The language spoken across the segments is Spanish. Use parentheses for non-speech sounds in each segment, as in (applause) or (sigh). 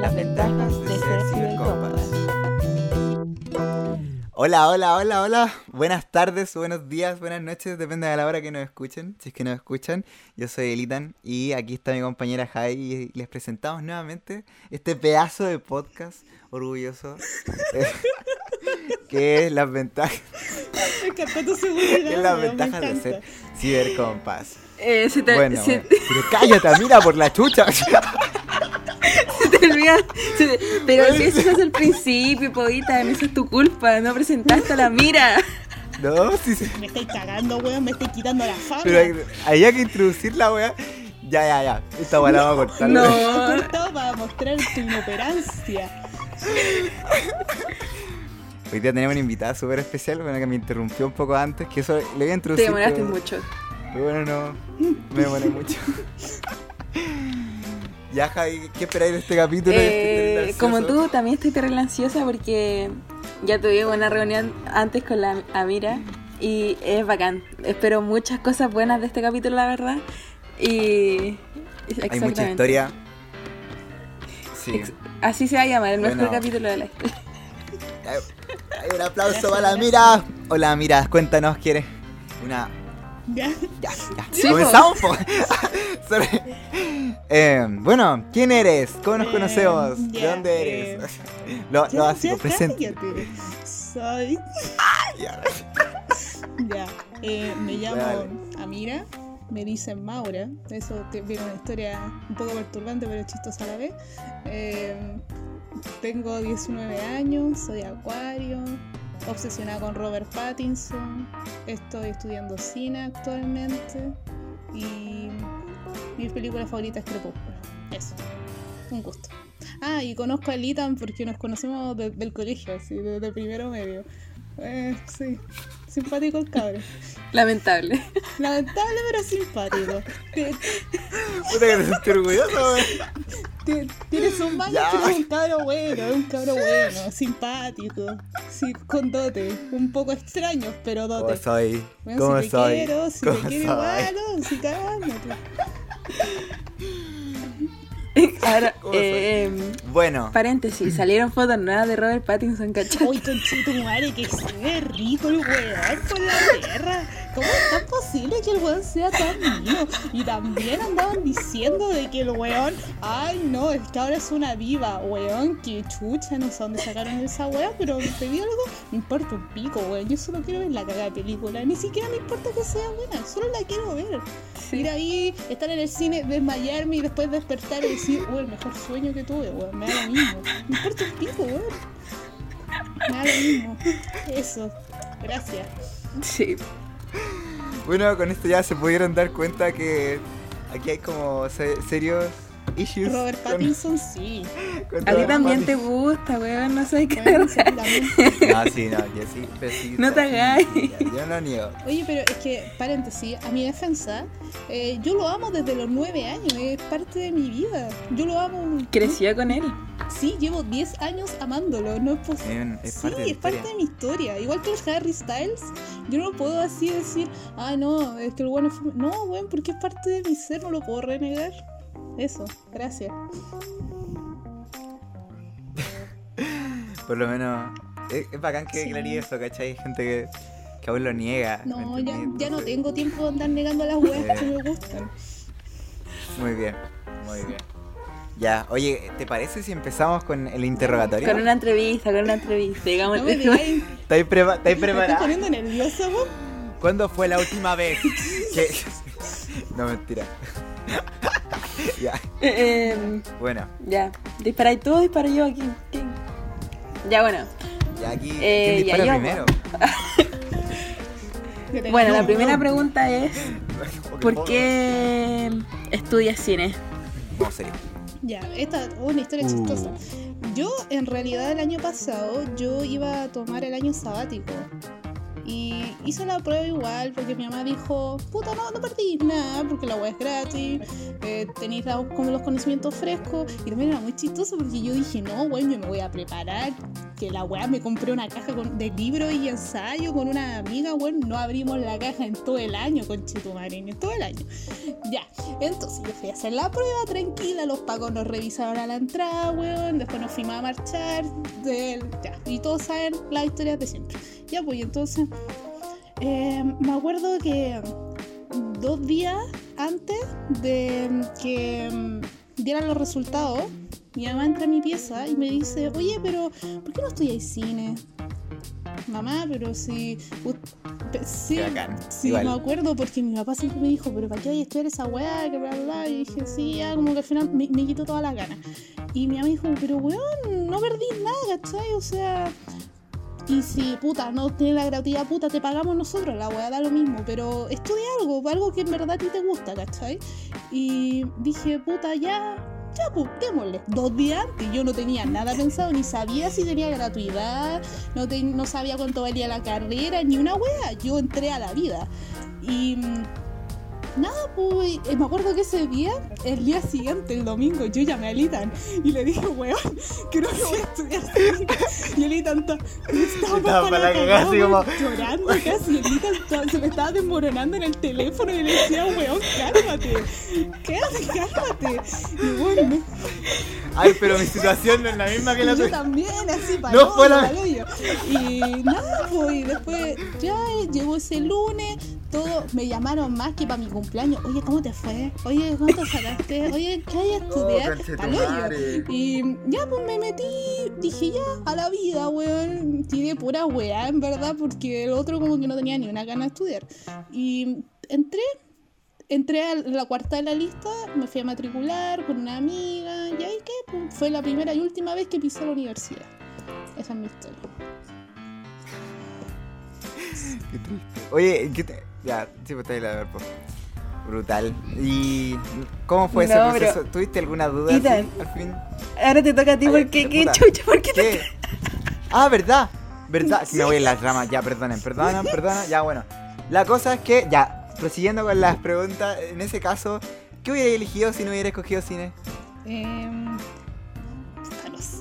Las ventajas de ser cibercompas. Hola, hola, hola, hola. Buenas tardes, buenos días, buenas noches, depende de la hora que nos escuchen. Si es que nos escuchan, yo soy Elitan y aquí está mi compañera Jai y les presentamos nuevamente este pedazo de podcast orgulloso eh, (laughs) que es las ventajas, (laughs) Me encantó tu seguridad. que es las ventajas de ser cibercompas. Eh, te, Bueno, bueno. pero cállate, mira por la chucha. (laughs) te te- pero si eso es el principio, no esa es tu culpa. No presentaste a la mira. No, sí, sí. Me estáis cagando, weón, me estáis quitando la fama. Pero había que introducir la weá. Ya, ya, ya. Esta weá la vamos a cortar. No. Cortado para mostrar tu inoperancia. Hoy día tenemos una invitada súper especial, bueno, que me interrumpió un poco antes, que eso le voy a Te introducir. demoraste pero- mucho. Pero bueno, no, me demoré mucho. (laughs) ya, Javi, ¿qué esperáis de este capítulo? este Eh, como tú, también estoy terrible ansiosa porque ya tuvimos una reunión antes con la Amira y es bacán. Espero muchas cosas buenas de este capítulo, la verdad. Y. Hay mucha historia. Sí. Ex- Así se va a llamar, el mejor Bueno. capítulo de la historia. Hay un aplauso para la Mira. Hola, Mira, cuéntanos, ¿quieres? Una. Ya. Ya, ya. Sí, Comenzamos, po. (laughs) Eh, bueno, ¿quién eres? ¿Cómo nos Eh, conocemos? ¿De ya, dónde eh, eres? (laughs) lo, lo Ya, básico, ya, presente. cállate. Soy. Ya. (laughs) Ya. Eh, me llamo Dale. Amira. Me dicen Maura. Eso viene una historia un poco perturbante, pero chistosa a la vez. Eh, tengo 19 años, soy acuario, obsesionada con Robert Pattinson. Estoy estudiando cine actualmente. Y mi película favorita es Crepúsculo. Eso. Un gusto. Ah, y conozco a Litan porque nos conocemos de- del colegio, así, desde primero medio. Eh, sí, simpático el cabrón. (laughs) Lamentable. Lamentable pero simpático. Ti- Puta que te sentí orgulloso, Tienes un baño que es un cabro bueno, es un cabro bueno, simpático, sí, con dote, un poco extraños, pero ¿Cómo dote. soy? Bueno, ¿Cómo si te soy? quiero, si ¿Cómo te quiero igual, no, si cagándote. Ahora, ¿Cómo eh, em, Bueno, paréntesis, salieron fotos nuevas de Robert Pattinson, ¿cachai? Uy, conchito madre, que se ve rico el weón por la tierra. ¿Cómo es tan posible que el weón sea tan mío? Y también andaban diciendo de que el weón, ay no, es que ahora es una diva, weón, que chucha, no sé dónde sacaron esa weá, pero te digo algo, me importa un pico, weón. Yo solo quiero ver la cagada película, ni siquiera me importa que sea buena, solo la quiero ver. Ir ahí, estar en el cine, desmayarme y después despertar y decir, uy, el mejor sueño que tuve, weón, me da lo mismo. Me importa un pico, weón. Me da lo mismo. Eso. Gracias. Sí. Bueno, con esto ya se pudieron dar cuenta que aquí hay como se- serios issues. Robert con- Pattinson, sí. (laughs) con A ti también te gusta, weón, no sé qué. (laughs) (laughs) Sí. No, sí, no, yo sí, sí, No te sí, hagáis. Yo no niego. Oye, pero es que, paréntesis, a mi defensa, eh, yo lo amo desde los nueve años, es parte de mi vida. Yo lo amo. Creció con él. Sí, llevo 10 años amándolo, no es posible. Sí, parte es parte de mi historia. Igual que el Harry Styles, yo no puedo así decir, ah, no, es que el bueno fue. No, weón, porque es parte de mi ser, no lo puedo renegar. Eso, gracias. (laughs) Por lo menos, es, es bacán que Sí. aclarí eso, ¿cachai? Hay gente que, que aún lo niega. ¿me No, ya, ya no tengo tiempo de andar negando las weas que me gustan. (laughs) Muy bien, muy bien. Ya, oye, ¿te parece si empezamos con el interrogatorio? Con una entrevista, con una entrevista. Digamos, No me digáis, ¿Estáis, preva- estáis estoy preparados? poniendo nerviosa, weón. ¿Cuándo fue la última vez (laughs) que... no, mentira. (laughs) ya, Eh, em, bueno, ya. ¿Disparáis tú o disparo yo aquí? ¿Quién? Ya, bueno. ya aquí... Eh, ¿Quién ya, dispara yo, primero? (laughs) Bueno, la primera (laughs) pregunta es: ¿por qué estudias cine? No, serio. Ya, esta es una historia Uh. chistosa. Yo, en realidad, el año pasado, yo iba a tomar el año sabático. Y hice la prueba igual porque mi mamá dijo, puta, no, no perdís nada porque la weá es gratis, eh, tenéis como los conocimientos frescos. Y también era muy chistoso porque yo dije, no, weón, yo me voy a preparar. Que la weá me compré una caja con- de libros y ensayo con una amiga, weón. No abrimos la caja en todo el año, conchetumare, en todo el año. Ya, entonces yo fui a hacer la prueba tranquila, los pagos nos revisaron a la entrada, weón, después nos fuimos a marchar, del- ya, y todos saben las historias de siempre. Ya, pues, y entonces, eh, me acuerdo que dos días antes de que dieran los resultados, mi mamá entra a mi pieza y me dice, oye, pero ¿por qué no estudiáis cine? Mamá, pero si... sí, sí, me acuerdo porque mi papá siempre me dijo, pero ¿para qué hay a estudiar esa weá? Que bla, bla, bla. Y dije, sí, ya, como que al final me, me quitó todas las ganas. Y mi mamá dijo, pero weón, no perdís nada, ¿cachai? O sea... Y si, puta, no tienes la gratuidad, puta, te pagamos nosotros, la weá da lo mismo, pero estudia algo, algo que en verdad a ti te gusta, ¿cachai? Y dije, puta, ya, ya, pues, démosle. Dos días antes yo no tenía nada pensado, ni sabía si tenía gratuidad, no, te- no sabía cuánto valía la carrera, ni una wea. Yo entré a la vida. Y nada, pues, eh, me acuerdo que ese día, el día siguiente, el domingo, yo llamé a Litan y le dije, weón, creo que voy a estudiar cine". Y el Litan ta- estaba para la cagada, como- llorando casi. El Litan ta- se me estaba desmoronando en el teléfono y le decía, weón, cálmate, quédate, cálmate. Y bueno, Ay, pero mi situación no es la misma que la yo tuya. también, así, para No fue la- Y nada, pues, y después ya llegó ese lunes, todo, me llamaron más que para mi cumpleaños. Oye, ¿cómo te fue? Oye, ¿cuánto sacaste? Oye, ¿qué hay a estudiar? hoyo. Y ya, pues me metí, dije ya, a la vida, weón. Tiré pura weá, en verdad, porque el otro como que no tenía ni una gana de estudiar. Y entré, entré a la cuarta de la lista, me fui a matricular con una amiga, y ahí qué, pues, fue la primera y última vez que pisé la universidad. Esa es mi historia. Qué triste. Oye, ¿qué te... Ya, sí, pues está ahí la ver, pues. Brutal. ¿Y cómo fue ese proceso? ¿Tuviste alguna duda Ethan. así, al fin? Ahora te toca a ti Ay, porque qué chucha, ¿por qué te. Ah, ¿verdad? ¿Verdad? Me voy en las ramas. Ya, perdonen, perdonen, (laughs) perdonen. Ya, bueno. La cosa es que, ya, prosiguiendo con las preguntas, en ese caso, ¿qué hubiera elegido si no hubiera escogido cine? Em,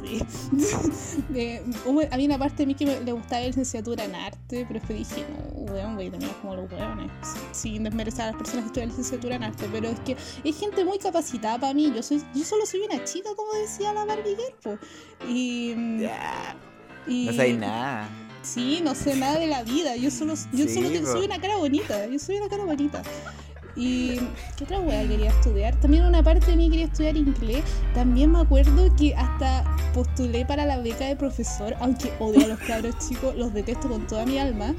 (laughs) sé. Eh, hubo- había una parte de mí que me, le gustaba la licenciatura en arte, pero después dije, no, weón, voy a terminar como los weones. Sin desmerecer a las personas que estudian licenciatura en arte, pero es que hay gente muy capacitada para mí. Yo soy yo solo soy una chica, como decía la Barbie Girl. Y. no sabéis nada. Sí, no sé nada de la vida. Yo solo, yo Sí, solo soy una cara bonita. Yo soy una cara bonita. Y qué otra wea quería estudiar. También una parte de mí quería estudiar inglés. También me acuerdo que hasta postulé para la beca de profesor, aunque odio a los cabros (laughs) chicos, los detesto con toda mi alma.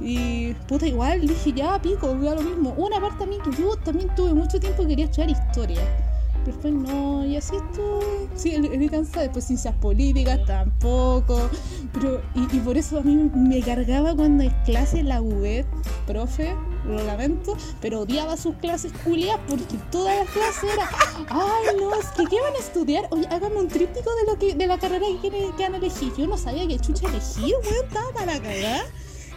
Y puta, igual dije, ya pico, da lo mismo. Una parte a mí que yo también tuve mucho tiempo que quería estudiar historia. Pero después no, y así estuve. Sí, el cansada. Después ciencias políticas tampoco. Pero, y, y por eso a mí me cargaba cuando en clase la UVET, profe, lo lamento, pero odiaba sus clases culias porque todas las clases era, ay no, es que ¿qué van a estudiar? Oye, háganme un tríptico de lo que, de la carrera que, quieren- que van a elegir. Yo no sabía qué chucha elegir, weón, estaba para cagar.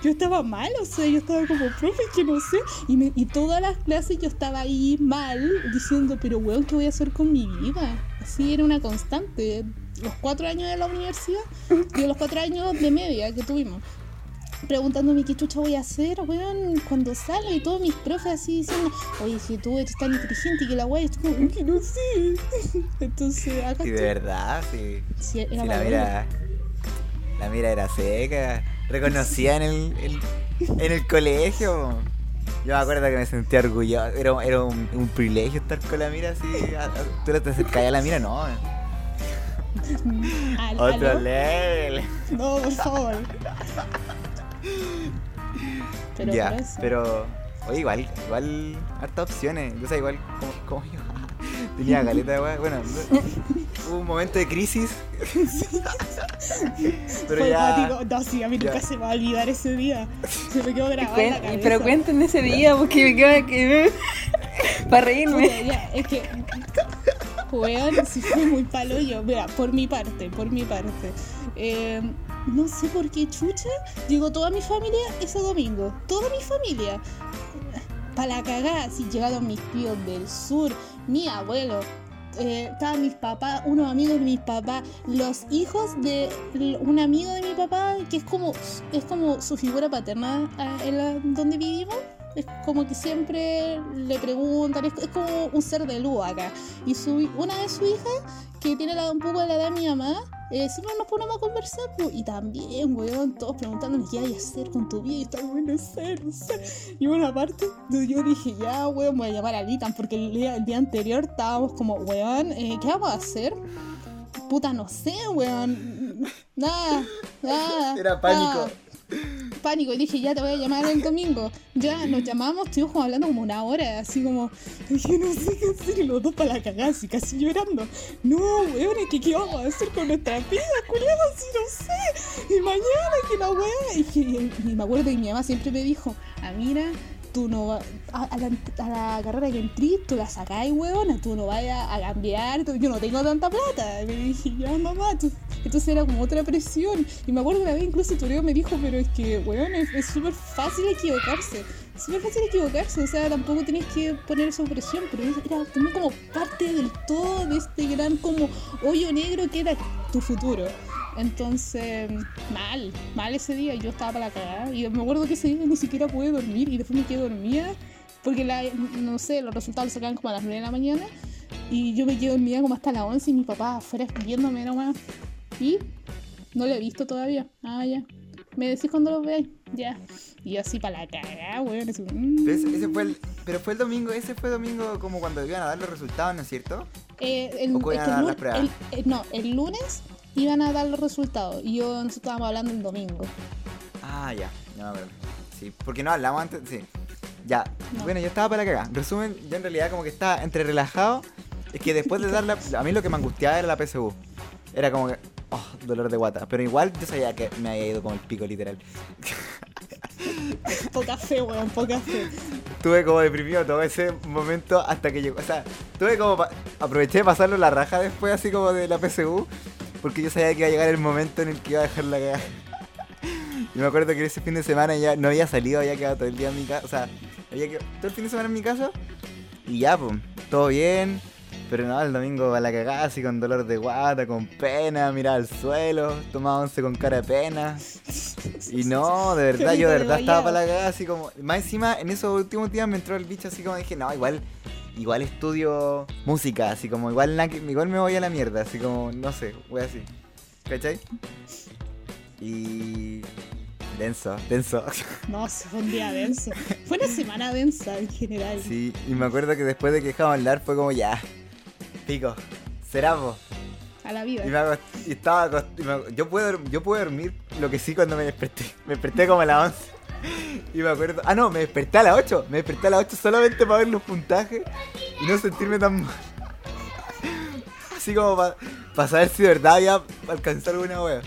Yo estaba mal, o sea, yo estaba como profe, que no sé. Y, me- y todas las clases yo estaba ahí mal, diciendo, pero weón, ¿qué voy a hacer con mi vida? Así era una constante. Los cuatro años de la universidad y los cuatro años de media que tuvimos. Preguntándome qué chucha voy a hacer, weón, cuando salga y todos mis profes así diciendo, oye, si tú eres tan inteligente y que la weá, es como, que no sé. (laughs) Entonces, acá Sí, de verdad, sí. Sí, era la la mira. La mira era seca. Reconocía en el, el- en el colegio. Yo me acuerdo que me sentía orgulloso. Era, era un, un privilegio estar con la mira así. Tú te acercabas a la mira, no. (laughs) Otro level. No, por favor. Pero ya, por eso. pero. Oye, igual, igual, hartas opciones. O sea, igual, como, como yo. Tenía caleta de weá. Bueno, no- (laughs) hubo un momento de crisis. (laughs) pero Fue ya. No, sí, a mí nunca ya. se me va a olvidar ese día. Se me quedó grabado en la Cuen- cabeza. Pero cuenten ese día porque me queda que. (laughs) para reírme. Ya, es que Weón, sí fue muy palo yo. Mira, por mi parte, por mi parte. Eh, no sé por qué chucha. Llegó toda mi familia ese domingo. Toda mi familia. Para la cagada, así llegaron mis tíos del sur, mi abuelo, eh, estaban mis papás, unos amigos de mis papás, los hijos de un amigo de mi papá, que es como, es como su figura paterna ah, donde vivimos. Es como que siempre le preguntan, es, es como un ser de luz acá. Y su, una de sus hijas, que tiene la, un poco de la edad de mi mamá, eh, siempre nos ponemos a conversar. pues, y también, weón, todos preguntándonos qué hay que hacer con tu vida. Y está bueno, no sé, no sé. Y bueno, aparte, yo dije, ya, weón, voy a llamar a Litan, porque el día, el día anterior estábamos como, weón, eh, ¿qué vamos a hacer? Puta, no sé, weón. Nada, nada. Era pánico. nada. Pánico, y dije, ya te voy a llamar el domingo. Ya nos llamamos, estuvimos como hablando como una hora, así como, dije, no sé qué hacer, y los dos para la cagada, así casi llorando. No, weón, es que qué vamos a hacer con nuestra vida, culiado, así no sé. Y mañana, que la weá. Y, que- y me acuerdo que mi mamá siempre me dijo, ah, mira, tú no vas a, la, a la carrera que entrís, tú la sacáis, weona, tú no vayas a cambiar, yo no tengo tanta plata. Y me dije, ya mamá, entonces era como otra presión. Y me acuerdo una vez incluso Toreo me dijo, pero es que, weón, es súper fácil equivocarse. Es súper fácil equivocarse, o sea, tampoco tenés que poner esa presión, pero era también como parte del todo de este gran como hoyo negro que era tu futuro. Entonces, mal, mal ese día, yo estaba para la cagada. Y me acuerdo que ese día ni siquiera pude dormir y después me quedé dormida porque, la, no sé, los resultados sacaban como a las 9 de la mañana y yo me quedé dormida como hasta las 11 y mi papá afuera viéndome nomás. Y no lo he visto todavía. Ah, ya. Me decís cuando lo veáis. Ya. Y yo así para la cagada, weón. así, mm. Pero ese, ese fue el, pero fue el domingo, ese fue domingo como cuando iban a dar los resultados, ¿no es cierto? Eh, el, ¿O cuándo es que el pruebas? el- eh, no, el lunes iban a dar los resultados y yo nosotros estábamos hablando el domingo. Ah, ya, no me. Sí, porque no hablamos antes, sí. Ya, No. bueno, yo estaba para la cagada. Resumen, yo en realidad como que estaba entre relajado. Es que después de dar la... A mí lo que me angustiaba era la PSU. Era como que... Oh, dolor de guata. Pero igual yo sabía que me había ido como el pico, literal. (laughs) Poca fe, weón, poca fe. Estuve como deprimido todo ese momento hasta que llegó. O sea, tuve como. pa- aproveché de pasarlo la raja después, así como de la PSU. Porque yo sabía que iba a llegar el momento en el que iba a dejar la cagada. Y me acuerdo que ese fin de semana ya no había salido, había quedado todo el día en mi casa. O sea, había quedado todo el fin de semana en mi casa. Y ya, pues, todo bien. Pero no, el domingo a la cagada, así con dolor de guata, con pena, miraba al suelo, tomaba once con cara de pena. Y no, de verdad, yo de verdad estaba para la cagada, así como. Más encima, en esos últimos días me entró el bicho así como dije, no, igual. Igual estudio música, así como igual, igual me voy a la mierda, así como, no sé, voy así. ¿Cachai? Y. Denso, denso. (laughs) No, se fue un día denso. Fue una semana densa en general. Sí, y me acuerdo que después de que dejamos de hablar fue como ya. Pico, será vos. A la vida. Y, me y estaba y me- yo, puedo, yo pude dormir lo que sí cuando me desperté. Me desperté como a las 11. Y me acuerdo. Ah, no, me desperté a las 8. Me desperté a las 8 solamente para ver los puntajes y no sentirme tan mal. Así como para saber si de verdad había alcanzado alguna wea.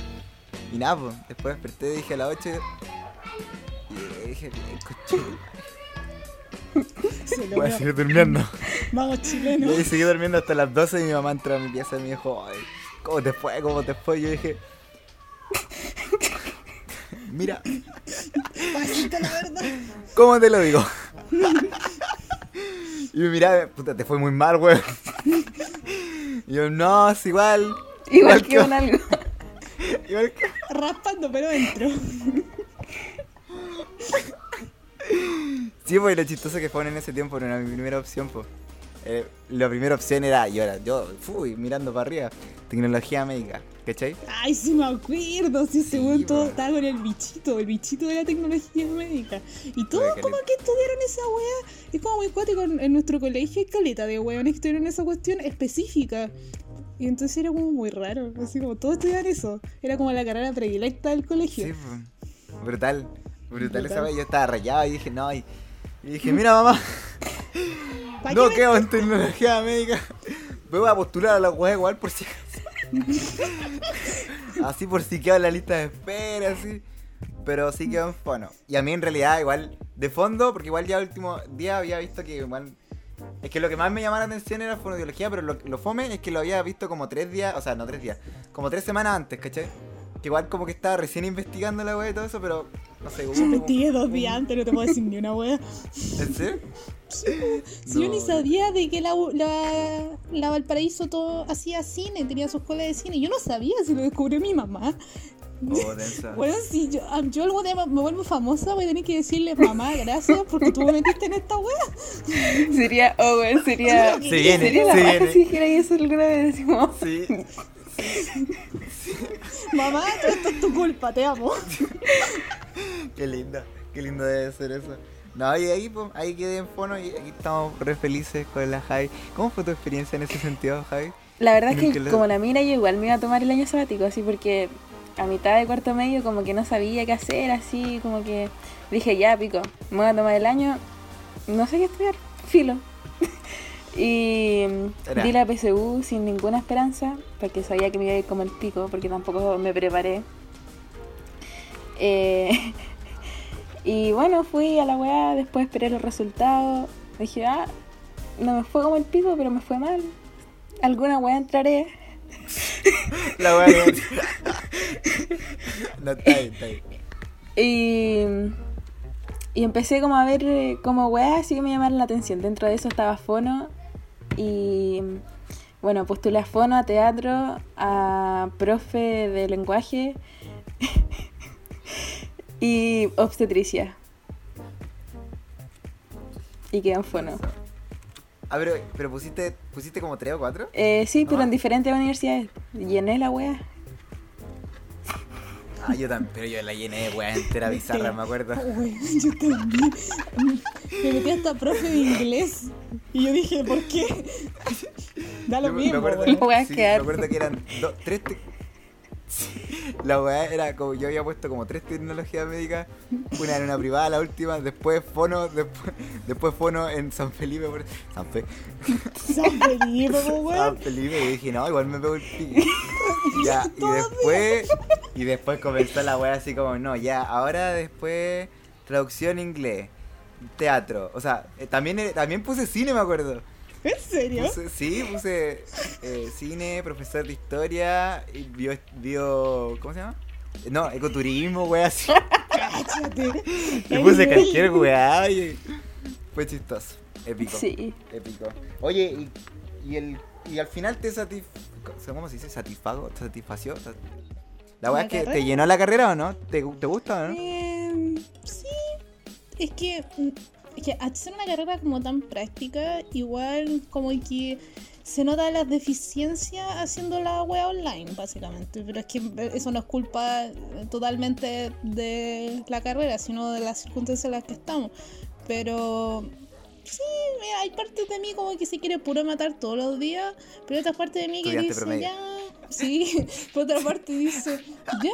Y nada, pues. Después desperté, dije a las 8. Y dije, coche, voy a seguir durmiendo. Vamos, Y chileno. ahí seguí durmiendo hasta las 12 y mi mamá entró a mi pieza y me dijo, "Ay, ¿cómo te fue? ¿Cómo te fue? Y yo dije, mira, Bajita, la verdad. ¿cómo te lo digo? y me miraba, puta, te fue muy mal, weón. Y yo, no, es igual. Igual que que- un algo. Igual que... Raspando, pero entro. Sí, pues lo chistoso que fue en ese tiempo no era mi primera opción, pues. Eh, la primera opción era, yo era, yo fui mirando para arriba, tecnología médica, ¿cachai? Ay, sí me acuerdo. Sí, según todo estaba con el bichito, el bichito de la tecnología médica. Y todos Oye, como que estudiaron esa wea. Es como muy cuático en, nuestro colegio hay caleta de weones que estudiaron esa cuestión específica. Y entonces era como muy raro. Así como todos estudiaban eso. Era como la carrera predilecta del colegio. Sí, pues. Brutal. Brutal, esa Brutal. vez. Yo estaba rayado y dije, no. Y, y dije, mira, mamá, ¿Pa' no quedo en tecnología médica. Me voy a postular a la web igual por si (laughs) Así por si quedo en la lista de espera, así. Pero sí quedó en fono. Y a mí en realidad igual, de fondo, porque igual ya el último día había visto que igual Es que lo que más me llamaba la atención era fonoaudiología, pero lo, lo fome es que lo había visto como tres días, o sea, no tres días, como tres semanas antes, ¿cachai? Que igual como que estaba recién investigando la wea y todo eso, pero no sé, Yo investigué dos días antes, no te puedo decir ni una wea. ¿En serio? Si yo ni No. sabía de que la, la, la Valparaíso todo hacía cine, tenía su escuela de cine. Yo no sabía si lo descubrió mi mamá. Oh. (laughs) Bueno, si yo, ah, yo algún día me vuelvo famosa, voy a tener que decirle, mamá, gracias porque tú me metiste en esta wea. Sería, oh, sería. Se viene, sería la se viene. si dijera eso alguna vez. Decimos, Sí. (laughs) Mamá, todo esto es tu culpa, te amo. (laughs) Qué lindo, qué lindo debe ser eso. No, y ahí, pues, ahí quedé en fono y aquí estamos re felices con la Javi. ¿Cómo fue tu experiencia en ese sentido, Javi? La verdad es que lo- como la mira yo igual me iba a tomar el año sabático, así porque a mitad de cuarto medio como que no sabía qué hacer, así como que dije ya pico, me voy a tomar el año, no sé qué estudiar, filo. (laughs) y Era. di la PSU sin ninguna esperanza, porque sabía que me iba a ir como el pico, porque tampoco me preparé. Eh, (laughs) y bueno, fui a la weá, después esperé los resultados, dije, ah, no me fue como el pico, pero me fue mal. Alguna weá entraré. (laughs) La que- (laughs) No, está bien, está bien. Y, y empecé como a ver eh, como weas así que me llamaron la atención. Dentro de eso estaba fono y bueno, postulé a fono, a teatro, a profe de lenguaje (laughs) y obstetricia. Y quedé en fono. Ah, pero, pero pusiste, pusiste como tres o cuatro. Eh, sí, pero en diferentes universidades. Llené la wea. Ah, yo también, pero yo la llené de wea entera bizarra, me acuerdo. Uy, (laughs) yo también. Me metí hasta profe de inglés. Y yo dije, ¿por qué? (laughs) Da lo Yo me- mismo, me acuerdo, sí, me acuerdo que eran dos, tres. Sí, (laughs) La weá era como yo había puesto como tres tecnologías médicas, una en una privada, la última, después fono, después, después fono en San Felipe, por- San, Fe- San Felipe, San. Felipe, y dije, no, igual me pego el pique. (laughs) ya, y después, y después comenzó la weá así como, no, ya, ahora después traducción inglés, teatro, o sea, eh, también, eh, también puse cine, me acuerdo. ¿En serio? Puse- sí, puse eh, cine, profesor de historia, y bio, bio- ¿cómo se llama? No, ecoturismo, weá, así. (laughs) Cáchate. Y puse cualquier weá fue chistoso, épico. Sí. Épico. Oye, y, y el y al final te satisf... ¿Cómo se dice? ¿Satisfago? ¿Te satisfació? Sa- La weá ¿La es que te llenó la carrera o no? ¿Te, te gusta o no? Em, sí, es que, mm, es que ser una carrera como tan práctica, igual como que se nota las deficiencias haciendo la web online, básicamente. Pero es que eso no es culpa totalmente de la carrera, sino de las circunstancias en las que estamos. Pero sí, mira, hay partes de mí como que se quiere puro matar todos los días, pero hay otras partes de mí que dice promedio. ya. Sí, (laughs) por otra parte dice, ya,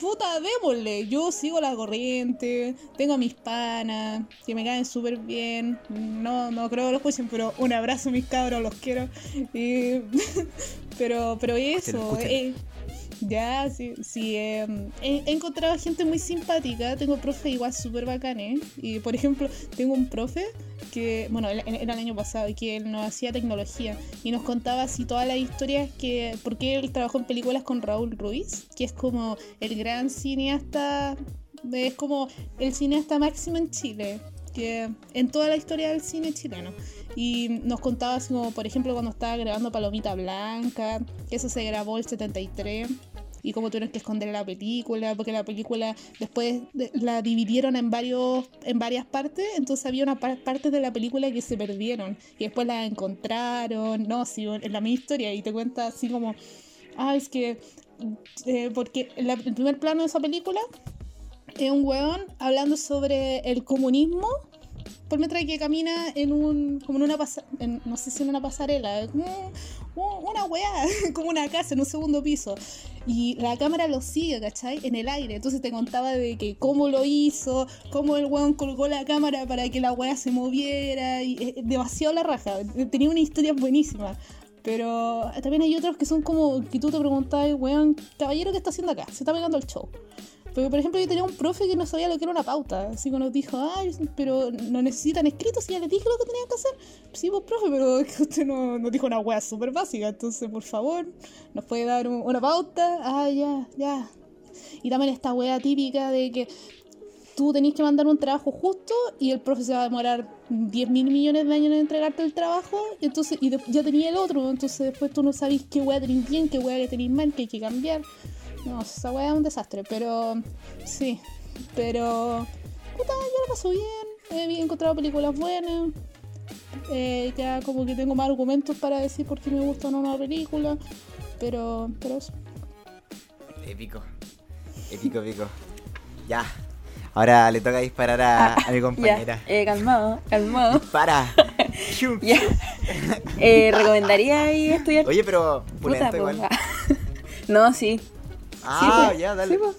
puta, démosle. Yo sigo la corriente, tengo a mis panas, que me caen súper bien. No, no creo que los escuchen, pero un abrazo, mis cabros, los quiero. Y- (laughs) pero, pero eso, escuchen. eh, ya, sí, sí. eh, he, encontrado gente muy simpática. Tengo profe igual súper bacanes. Y por ejemplo, tengo un profe que, bueno, era el año pasado, y que él nos hacía tecnología y nos contaba así todas las historias que. Porque él trabajó en películas con Raúl Ruiz, que es como el gran cineasta. Es como el cineasta máximo en Chile. Que en toda la historia del cine chileno. Y nos contaba así como, por ejemplo, cuando estaba grabando Palomita Blanca, que eso se grabó el 73, y cómo tuvieron que esconder la película, porque la película después de- la dividieron en varios en varias partes, entonces había una par- partes de la película que se perdieron, y después la encontraron, no, sí, en la misma historia, y te cuenta así como, ah, es que, eh, porque el primer plano de esa película es un weón hablando sobre el comunismo por mientras que camina en un como en una pasa- en- no sé si en una pasarela un- una weá (laughs) como una casa en un segundo piso y la cámara lo sigue ¿cachai? en el aire entonces te contaba de que cómo lo hizo cómo el weón colgó la cámara para que la weá se moviera y eh, demasiado la raja tenía una historia buenísima pero también hay otros que son como que tú te preguntabas, weón, caballero, ¿qué está haciendo acá? Se está pegando el show. Porque, por ejemplo, yo tenía un profe que no sabía lo que era una pauta. Así que nos dijo, ay, pero no necesitan escritos y ya les dije lo que tenían que hacer. Sí, pues, profe, pero (laughs) es que usted no, nos dijo una wea súper básica. Entonces, por favor, nos puede dar un- una pauta. Ah, ya, ya. Y también esta wea típica de que tú tenés que mandar un trabajo justo y el profe se va a demorar 10 mil millones de años en entregarte el trabajo. Entonces, y de- ya tenía el otro. Entonces, después tú no sabés qué wea tenéis bien, qué wea tenéis mal, qué hay que cambiar. No, esa weá es un desastre, pero sí. Pero, puta, yo lo paso bien. He encontrado películas buenas. Eh, ya como que tengo más argumentos para decir por qué me gusta o no una película. Pero, pero eso. Épico. Épico, épico. Ya. Ahora le toca disparar a, a mi compañera. Ya, eh, calmado, calmado. (laughs) Ya. Eh, ¿Recomendaría ahí estudiar? Oye, pero Puta, igual. (laughs) No, sí. Ah, pues, ya, dale. sí, pues.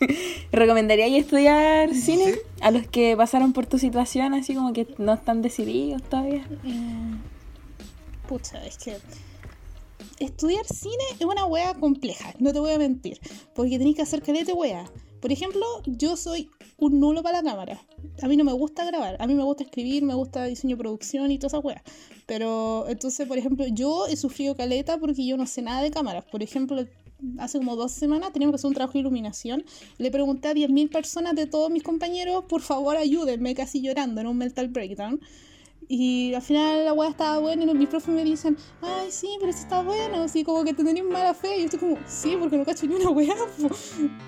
(laughs) ¿Recomendaría estudiar cine? Sí. A los que pasaron por tu situación, así como que no están decididos todavía. Eh, pucha, es que estudiar cine es una wea compleja, no te voy a mentir, porque tenés que hacer caleta de wea. Por ejemplo, yo soy un nulo para la cámara. A mí no me gusta grabar, a mí me gusta escribir, me gusta diseño de producción y todas esas weas. Pero entonces, por ejemplo, yo he sufrido caleta porque yo no sé nada de cámaras. Por ejemplo, hace como dos semanas teníamos que hacer un trabajo de iluminación. Le pregunté a 10.000 personas de todos mis compañeros, por favor ayúdenme, casi llorando en un mental breakdown. Y al final la weá estaba buena y mis profes me dicen, ay, sí, pero eso está bueno, así como que te tenías mala fe. Y yo estoy como, sí, porque no cacho ni una weá. po".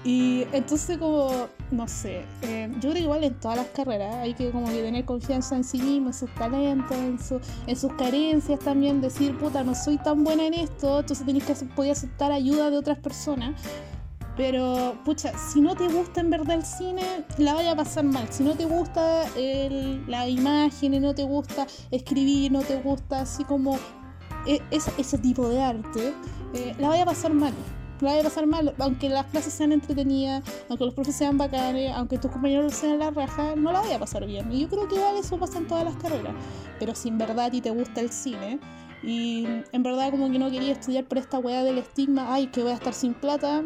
Y entonces como, no sé, eh, yo creo que igual en todas las carreras hay que como tener confianza en sí mismo, en sus talentos, en, su- en sus carencias también, decir, puta, no soy tan buena en esto, entonces tenés que poder aceptar ayuda de otras personas. Pero, pucha, si no te gusta en verdad el cine, la vaya a pasar mal. Si no te gusta el- la imagen, no te gusta escribir, no te gusta así como e- ese, ese tipo de arte, eh, la vaya a pasar mal. La vaya a pasar mal, aunque las clases sean entretenidas, aunque los profes sean bacanes, aunque tus compañeros sean la raja, no la vaya a pasar bien. Y yo creo que igual eso pasa en todas las carreras. Pero si en verdad a te gusta el cine, y en verdad como que no quería estudiar por esta weá del estigma, ay, que voy a estar sin plata,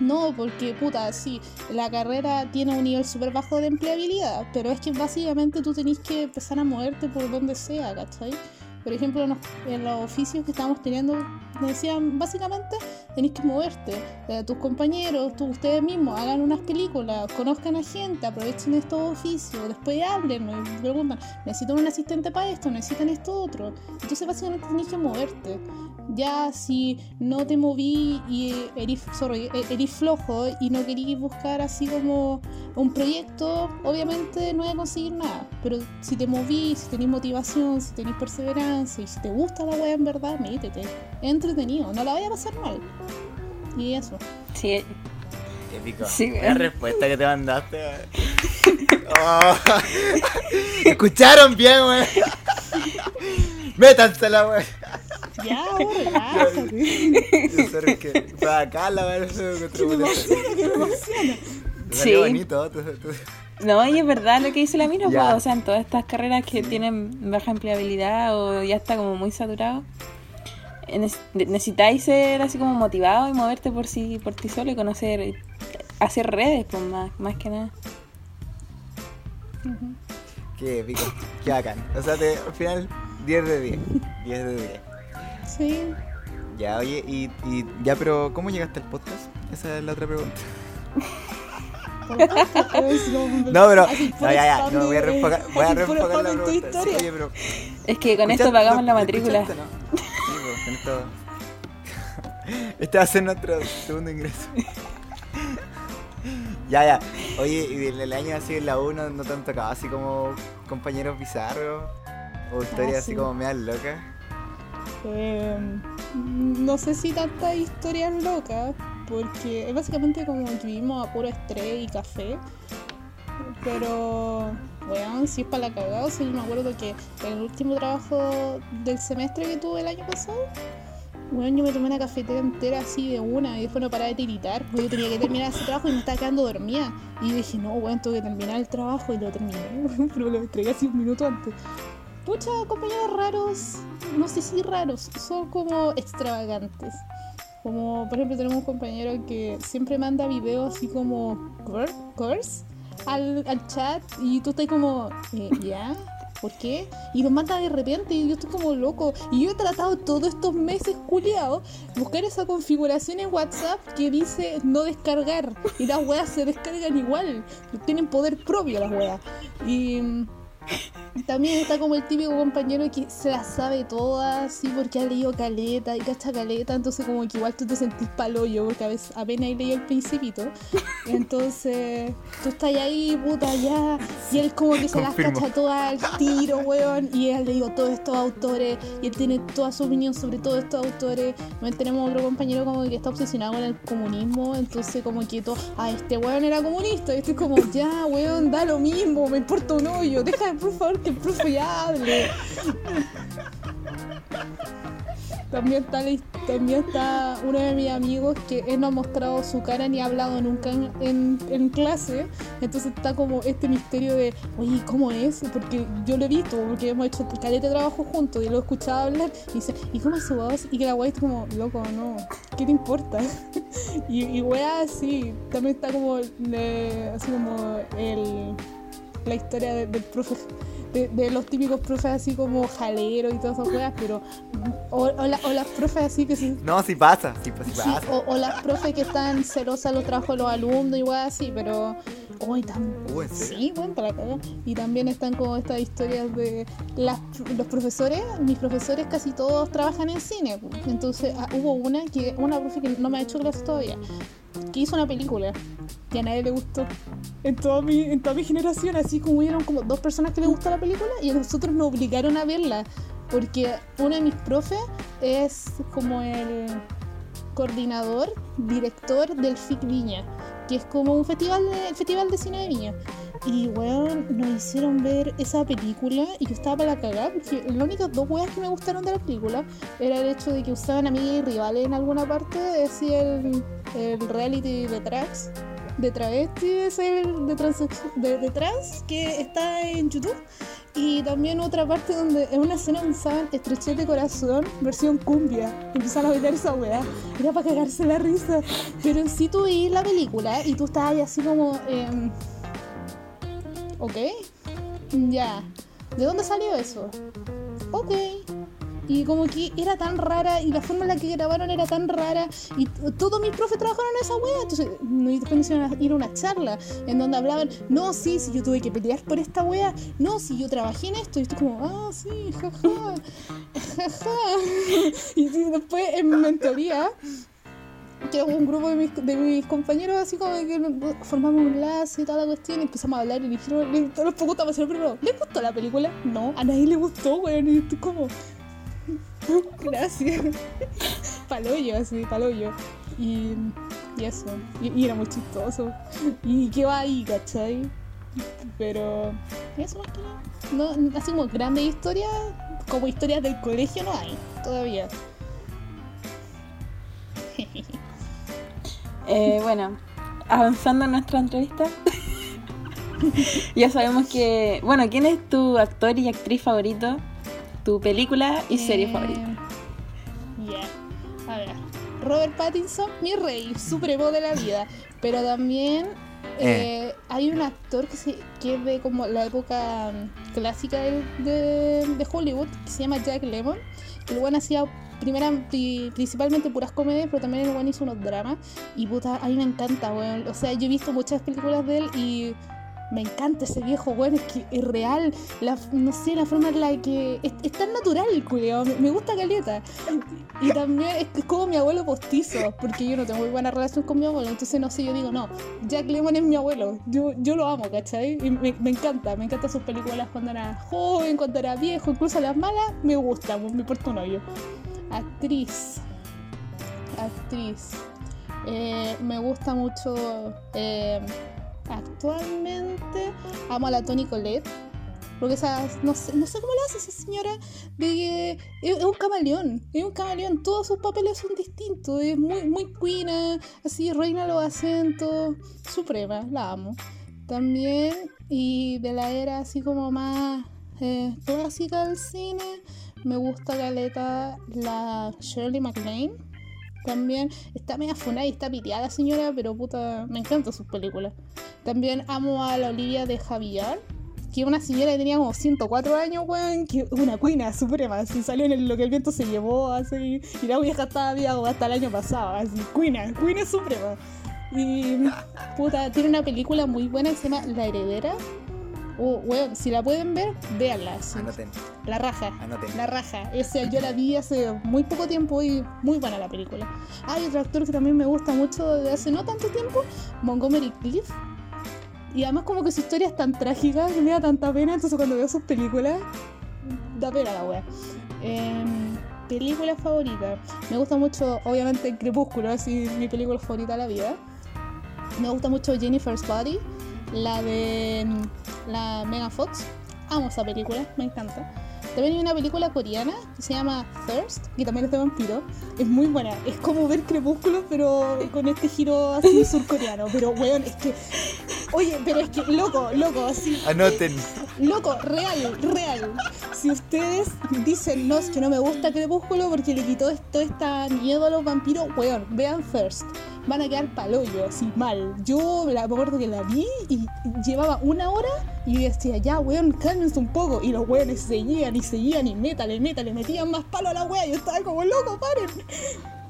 no, porque puta, sí, la carrera tiene un nivel súper bajo de empleabilidad, pero es que básicamente tú tenés que empezar a moverte por donde sea, ¿cachai? Por ejemplo, en los, oficios que estábamos teniendo, me decían, básicamente tenéis que moverte. Eh, tus compañeros, tú, ustedes mismos, hagan unas películas, conozcan a gente, aprovechen estos oficios, después hablen y preguntan, necesitan un asistente para esto, necesitan esto otro. Entonces, básicamente tenéis que moverte. Ya si no te moví y eres, sorry, e- eres flojo y no querías buscar así como un proyecto, obviamente no vas a conseguir nada. Pero si te moví, si tenés motivación, si tenés perseverancia y si te gusta la wea en verdad, métete. Es entretenido, no la vaya a pasar mal. Y eso. Sí, Épico. Sí, La respuesta que te mandaste. (laughs) Oh. (laughs) Escucharon bien, weón. (laughs) Métanse la (laughs) Ya, (laughs) relájate. (laughs) Sorry, que fue acá la encontró que me emociona, que me emociona. Sí. bonito. No, y es verdad lo que dice la mina, Ya. pues, o sea, en todas estas carreras que tienen baja empleabilidad o ya está como muy saturado, eh, neces- necesitáis ser así como motivado y moverte por sí, por ti solo y conocer, hacer redes, pues más, más que nada. Qué épico. Qué bacán. O sea, te, al final, 10 de 10. 10 de 10. Sí. Ya, oye, y, y ya, pero ¿cómo llegaste al podcast? Esa es la otra pregunta. tanto, (laughs) No, pero. así, No, ya, ya. No, voy a reenfocar, voy a así, reenfocar la en pregunta. Sí, oye, pero. Es que con esto ¿Escuchaste- pagamos no, la matrícula. no? Sí, pues, con esto. (laughs) Este va a ser nuestro segundo ingreso. (laughs) ya, ya. Oye, y del el año así en la 1 no te han tocado así como compañeros bizarros o historias así sí. como medias locas. Eh, no sé si tantas historias locas, porque es básicamente como que vivimos a puro estrés y café. Pero, bueno, si es para la cagada, o sea, yo me acuerdo que en el último trabajo del semestre que tuve el año pasado, bueno, yo me tomé una cafetera entera así de una y después no paraba de tiritar, porque yo tenía que terminar ese trabajo y me estaba quedando dormida. Y dije, no, bueno, tengo que terminar el trabajo y lo terminé, (laughs) pero lo entregué así un minuto antes. Pucha, compañeros raros, no sé si raros, son como extravagantes. Como, por ejemplo, tenemos un compañero que siempre manda videos así como curse al, chat y tú estás como, eh, ¿ya? ¿Por qué? Y los manda de repente y yo estoy como loco. Y yo he tratado todos estos meses, culiados, buscar esa configuración en WhatsApp que dice no descargar. Y las weas se descargan igual. Tienen poder propio las weas. Y también está como el típico compañero que se la sabe todas, sí, porque ha leído caleta y cacha caleta, entonces como que igual tú te sentís paloyo, porque a veces apenas he leído el principito. Entonces, tú estás ahí, puta, ya, y él como que se las cacha todas al tiro, weón, y él ha leído todos estos autores, y él tiene toda su opinión sobre todos estos autores. También tenemos otro compañero como que está obsesionado con el comunismo, entonces como que todo, ah, este weón era comunista, y estoy como, ya, weón, da lo mismo, me importa un hoyo, deja por favor que el profe ya hable. También está, también está uno de mis amigos que él no ha mostrado su cara ni ha hablado nunca en, en, clase. Entonces está como este misterio de, oye, ¿cómo es? Porque yo lo he visto, porque hemos hecho caleta de trabajo juntos y lo he escuchado hablar. Y dice, ¿y cómo es su voz? Y que la está como, loco, no, ¿qué te importa? (laughs) y, y wea así, también está como, así como el, la historia del profe de, los típicos profes así como jalero y todas esas cosas, pero. O, las profes así que sí. No, sí pasa, sí, pues, pasa. o, las profes que están celosas los trabajos de los alumnos, igual así, pero. Uy, tan, sí, bueno, para acá. Y también están como estas historias de las, los profesores, mis profesores casi todos trabajan en cine. Entonces ah, hubo una que, una profe que no me ha hecho clases todavía, que hizo una película y a nadie le gustó. En toda mi, en toda mi generación, así como hubieron como dos personas que le gustó la película y a nosotros nos obligaron a verla. Porque uno de mis profes es como el coordinador, director del FIC Viña, que es como un festival de, festival de cine de Viña. Y weón, nos hicieron ver esa película y yo estaba para cagar, porque las únicas dos weas que me gustaron de la película era el hecho de que usaban amigas y rivales en alguna parte, decía el, el reality de tracks de travesti es el de, trans, que está en YouTube y también otra parte donde en una escena usaban estrechez de corazón versión cumbia empezaron a bailar esa weá era para cagarse la risa. Pero en sí tú veías la película y tú estabas así como eh, ok ya ¿de dónde salió eso? ok y como que era tan rara y la forma en la que grabaron era tan rara y todos mis profes trabajaron en esa wea. Entonces, después me ir a una charla en donde hablaban, no, sí, si yo tuve que pelear por esta wea, no, si yo trabajé en esto. Y estoy como, ah, sí, jaja, (laughs) jaja. y después en mentoría que un grupo de mis, de mis, compañeros así como que formamos un lazo y toda la cuestión y empezamos a hablar y dijeron, todos los pocos estamos primero, ¿les gustó la película? No, a nadie le gustó, weón, y estoy como, (laughs) Gracias. (laughs) paloyo, así, paloyo. Y, y eso. Y, era muy chistoso. Y qué va ahí, ¿cachai? Pero eso más que nada. No, así como grandes historias, como historias del colegio no hay todavía. (laughs) eh, bueno, avanzando en nuestra entrevista. (laughs) ya sabemos que, bueno, ¿quién es tu actor y actriz favorito? tu película y serie eh, favorita. Ya. A ver. Robert Pattinson, mi rey, supremo de la vida. Pero también eh. Eh, hay un actor que, se, que es de como la época mm, clásica de, de, Hollywood, que se llama Jack Lemmon. El buen hacía primera, principalmente puras comedias, pero también el buen hizo unos dramas. Y puta, a mí me encanta, weón. O sea, yo he visto muchas películas de él y me encanta ese viejo, bueno, es que es real, no sé, la forma en la que es, tan natural, culiao, me, gusta Caleta. Y también es, como mi abuelo postizo, porque yo no tengo muy buena relación con mi abuelo, entonces no sé, yo digo, no, Jack Lemmon es mi abuelo, yo, yo lo amo, ¿cachai? Y me, encanta, me encantan sus películas cuando era joven, cuando era viejo, incluso las malas, me gustan, me importa un hoyo. Actriz, actriz. Eh, me gusta mucho eh, actualmente amo a la Toni Colette. Porque esa, no sé, no sé cómo lo hace esa señora. De, es, un camaleón. Es un camaleón. Todos sus papeles son distintos. Es muy, muy queen. Así, reina los acentos. Suprema. La amo. También. Y de la era así como más eh, clásica del cine. Me gusta Galeta la Shirley MacLaine También está media funada y está piteada señora, pero puta, me encantan sus películas. También amo a la Olivia de Javier, que una señora que tenía como 104 años, weón, que una cuina suprema, así salió en el- lo que el viento se llevó, así, y la vieja estaba viva hasta el año pasado, así, cuina, cuina suprema. Y, puta, tiene una película muy buena que se llama La Heredera. Oh, weón, si la pueden ver, véanla. así. Anoten, La raja. anoten. La raja. Esa yo la vi hace muy poco tiempo y muy buena la película. Hay otro actor que también me gusta mucho desde hace no tanto tiempo, Montgomery Cliff. Y además como que su historia es tan trágica que me da tanta pena, entonces cuando veo sus películas, da pena la wea. Em, película favorita. Me gusta mucho, obviamente, Crepúsculo, así mi película favorita de la vida. Me gusta mucho Jennifer's Body, la de mm, la Megan Fox. Amo esa película, me encanta. También hay una película coreana que se llama Thirst, que también es de vampiro. Es muy buena. Es como ver Crepúsculo, pero con este giro así (laughs) surcoreano. Pero, weón, es que. Oye, pero es que, loco, loco, así. Anoten. Loco, real, real. Si ustedes dicen, no, es que no me gusta Crepúsculo porque le quitó esto, esta miedo a los vampiros, weón, vean First. Van a quedar palollo, así mal. Yo me acuerdo que la vi y llevaba una hora y decía, ya, weón, cálmense un poco. Y los weones seguían y seguían y métale, métale, metían más palo a la wea. Yo estaba como, loco, paren.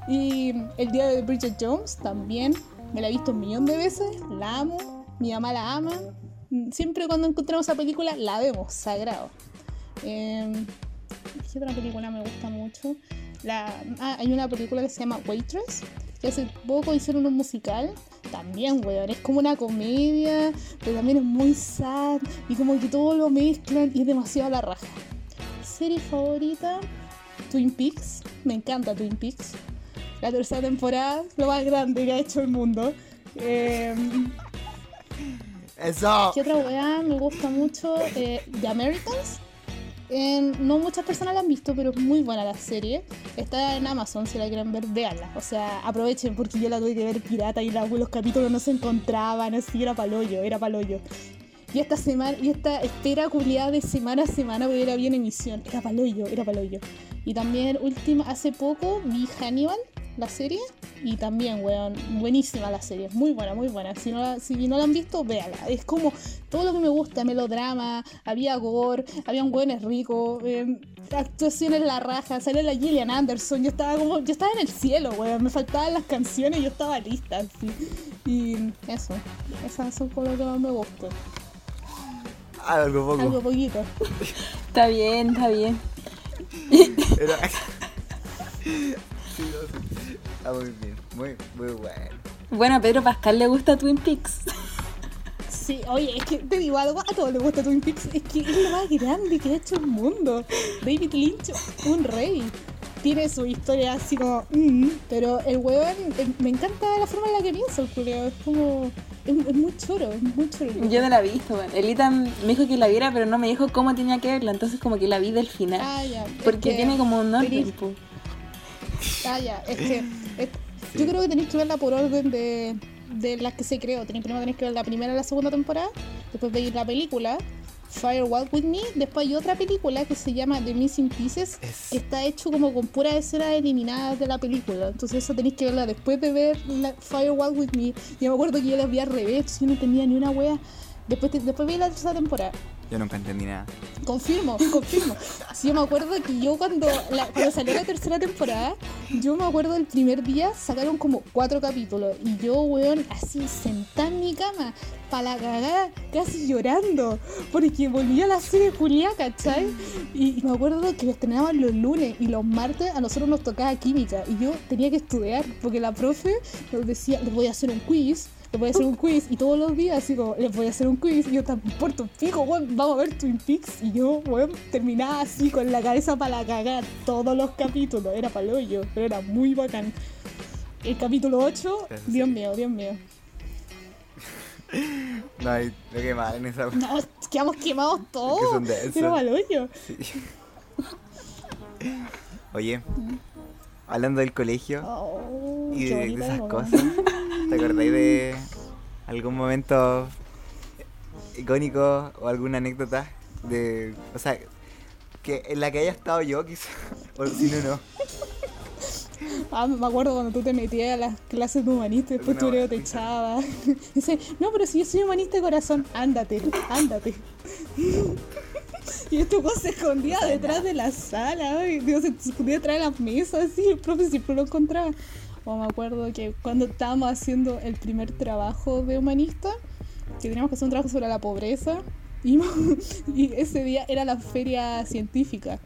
Y el día de Bridget Jones también me la he visto un millón de veces, la amo, mi mamá la ama. Siempre cuando encontramos esa película la vemos, sagrado. Eh, ¿Qué otra película me gusta mucho? Ah, hay una película que se llama Waitress, que hace poco hicieron un musical. También, weón, es como una comedia, pero también es muy sad y como que todo lo mezclan y es demasiado a la raja. Serie favorita, Twin Peaks. Me encanta Twin Peaks. La tercera temporada, lo más grande que ha hecho el mundo. Eh, Eso. ¿Qué otra weá me gusta mucho? Eh, The Americans. No muchas personas la han visto, pero es muy buena la serie. Está en Amazon, si la quieren ver, véanla. O sea, aprovechen porque yo la tuve que ver pirata y los capítulos no se encontraban, así era paloyo, era paloyo. Y esta semana, y esta espera culiada de semana a semana porque era bien emisión. Era paloyo, era paloyo. Y también última, hace poco vi Hannibal, la serie. Y también, weón, buenísima la serie. Muy buena, muy buena. Si no la, si no la han visto, véala. Es como todo lo que me gusta, melodrama, había gore, había un weones ricos, eh, actuaciones la raja, sale la Gillian Anderson. Yo estaba como, yo estaba en el cielo, weón. Me faltaban las canciones y yo estaba lista, así. Y eso, esas son como lo que más me gusta. Algo poco. Algo poquito. (laughs) Está bien, está bien. Era- (laughs) Sí, no, sí. Está muy bien. Muy, muy bueno. Bueno, a Pedro Pascal le gusta Twin Peaks. Sí, oye, es que te digo algo, a todos les gusta Twin Peaks, es que es lo más grande que ha hecho el mundo. David Lynch, un rey. Tiene su historia así como, mm, pero el weón, eh, me encanta la forma en la que piensa el culeo, es como, es, es muy choro, es muy choro. Yo no la he visto, bueno. Elita me dijo que la viera, pero no me dijo cómo tenía que verla, entonces como que la vi del final. Ah, ya. es porque que tiene como un orden. Ah, ya, es que yo creo que tenéis que verla por orden de, de las que se creó. Tenéis, primero tenéis que ver la primera y la segunda temporada, después veis la película, Firewall With Me, después hay otra película que se llama The Missing Pieces, Es- que está hecho como con puras escenas eliminadas de la película. Entonces eso tenéis que verla después de ver la Firewall With Me. Yo me acuerdo que yo las vi al revés, yo no tenía ni una wea. Después, te- después vi la tercera temporada. Yo nunca entendí nada. Confirmo, confirmo. Sí, yo me acuerdo que yo cuando, cuando salió la tercera temporada, yo me acuerdo el primer día sacaron como cuatro capítulos y yo, weón, así sentada en mi cama, para la cagada, casi llorando, porque volvía la serie Julia, ¿cachai? Y, y me acuerdo que lo estrenaban los lunes y los martes a nosotros nos tocaba química y yo tenía que estudiar porque la profe nos decía, les voy a hacer un quiz les voy a hacer un quiz y todos los días como les voy a hacer un quiz y yo tan importa pico, weón, vamos a ver Twin Peaks y yo, weón, terminaba así con la cabeza para la cagar todos los capítulos, era paloyo, pero era muy bacán. El capítulo 8, Gracias. Dios mío, Dios mío. (laughs) No hay lo que en esa. No, quedamos quemados todos. Es que son. Era paloyo. Sí. Oye, hablando del colegio Oh, y de, esas cosas. ¿Te acordáis de algún momento icónico o alguna anécdota de, o sea, que en la que haya estado yo quizá, (laughs) o si no, no? (laughs) Ah, me acuerdo cuando tú te metías a las clases de humanista y después tu te echaba. Dice, no, pero si yo soy humanista de corazón, ándate, ándate. (laughs) Y weón se escondía detrás de la sala, Dios, se escondía detrás de las mesas, así, el profe siempre lo encontraba. O me acuerdo que cuando estábamos haciendo el primer trabajo de humanista, que teníamos que hacer un trabajo sobre la pobreza, (laughs) y, ese día era la feria científica.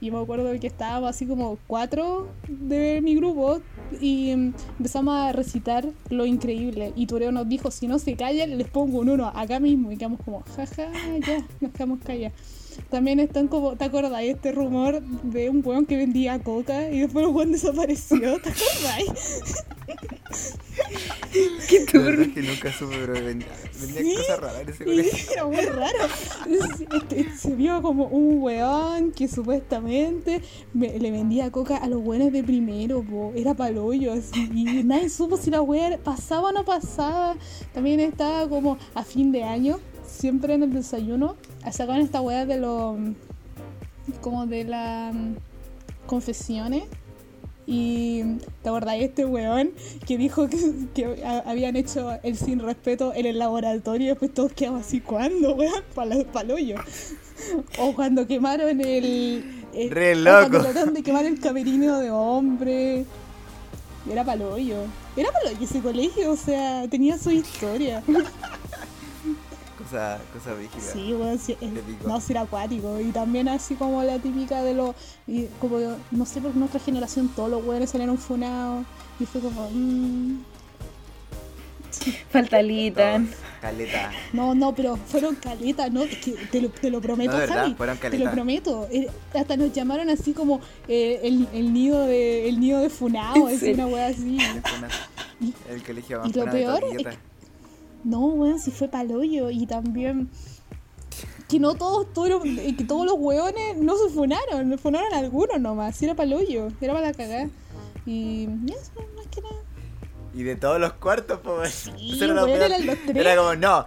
Y me acuerdo que estábamos así como cuatro de mi grupo y mm, empezamos a recitar lo increíble. Y Tureo nos dijo, si no se callan, les pongo un uno acá mismo. Y quedamos como, jaja, ya, nos quedamos callados. También están como, ¿te acordás de este rumor de un weón que vendía coca y después el weón desapareció? ¿Te acordás? (laughs) Qué turno. es que nunca supe, pero vendía, vendía Sí. cosas raras en ese colegio. era muy raro. Este, se vio como un weón que supuestamente me- le vendía coca a los weones de primero, po. era paloyo así. Y nadie supo si la wea pasaba o no pasaba. También estaba como a fin de año, siempre en el desayuno, sacaban esta wea de los. como de las confesiones. Y te acordás de este weón que dijo que, que a- habían hecho el sin respeto en el laboratorio y después todos quedamos así, ¿cuándo, weón? Para el hoyo. O cuando quemaron el. el- Re o Cuando loco. trataron de quemar el camerino de hombre. Era paloyo. Era paloyo ese colegio, o sea, tenía su historia. Cosa, cosa rígida. Sí, weón, sí, es- Típico. no, sí era acuático. Y también así como la típica de los, y como, no sé, por nuestra generación todos los weones salieron funados. Y fue como, mm, Falta Litan. Caleta. no, no, pero fueron caletas, ¿no? Es que te lo, te lo prometo, No, de verdad, Javi. fueron Te lo prometo. Eh, Hasta nos llamaron así como eh, el, el nido de el nido de funado, es Sí. una wea así. El colegio más y lo de peor es que- No, weón, si fue paloyo. Y también que no todos, los, eh, que todos los weones no se funaron, funaron algunos nomás, si era paloyo, era para la cagada. Y eso, más que nada. Y de todos los cuartos, pues. Sí, era eran los tres. Era como, no.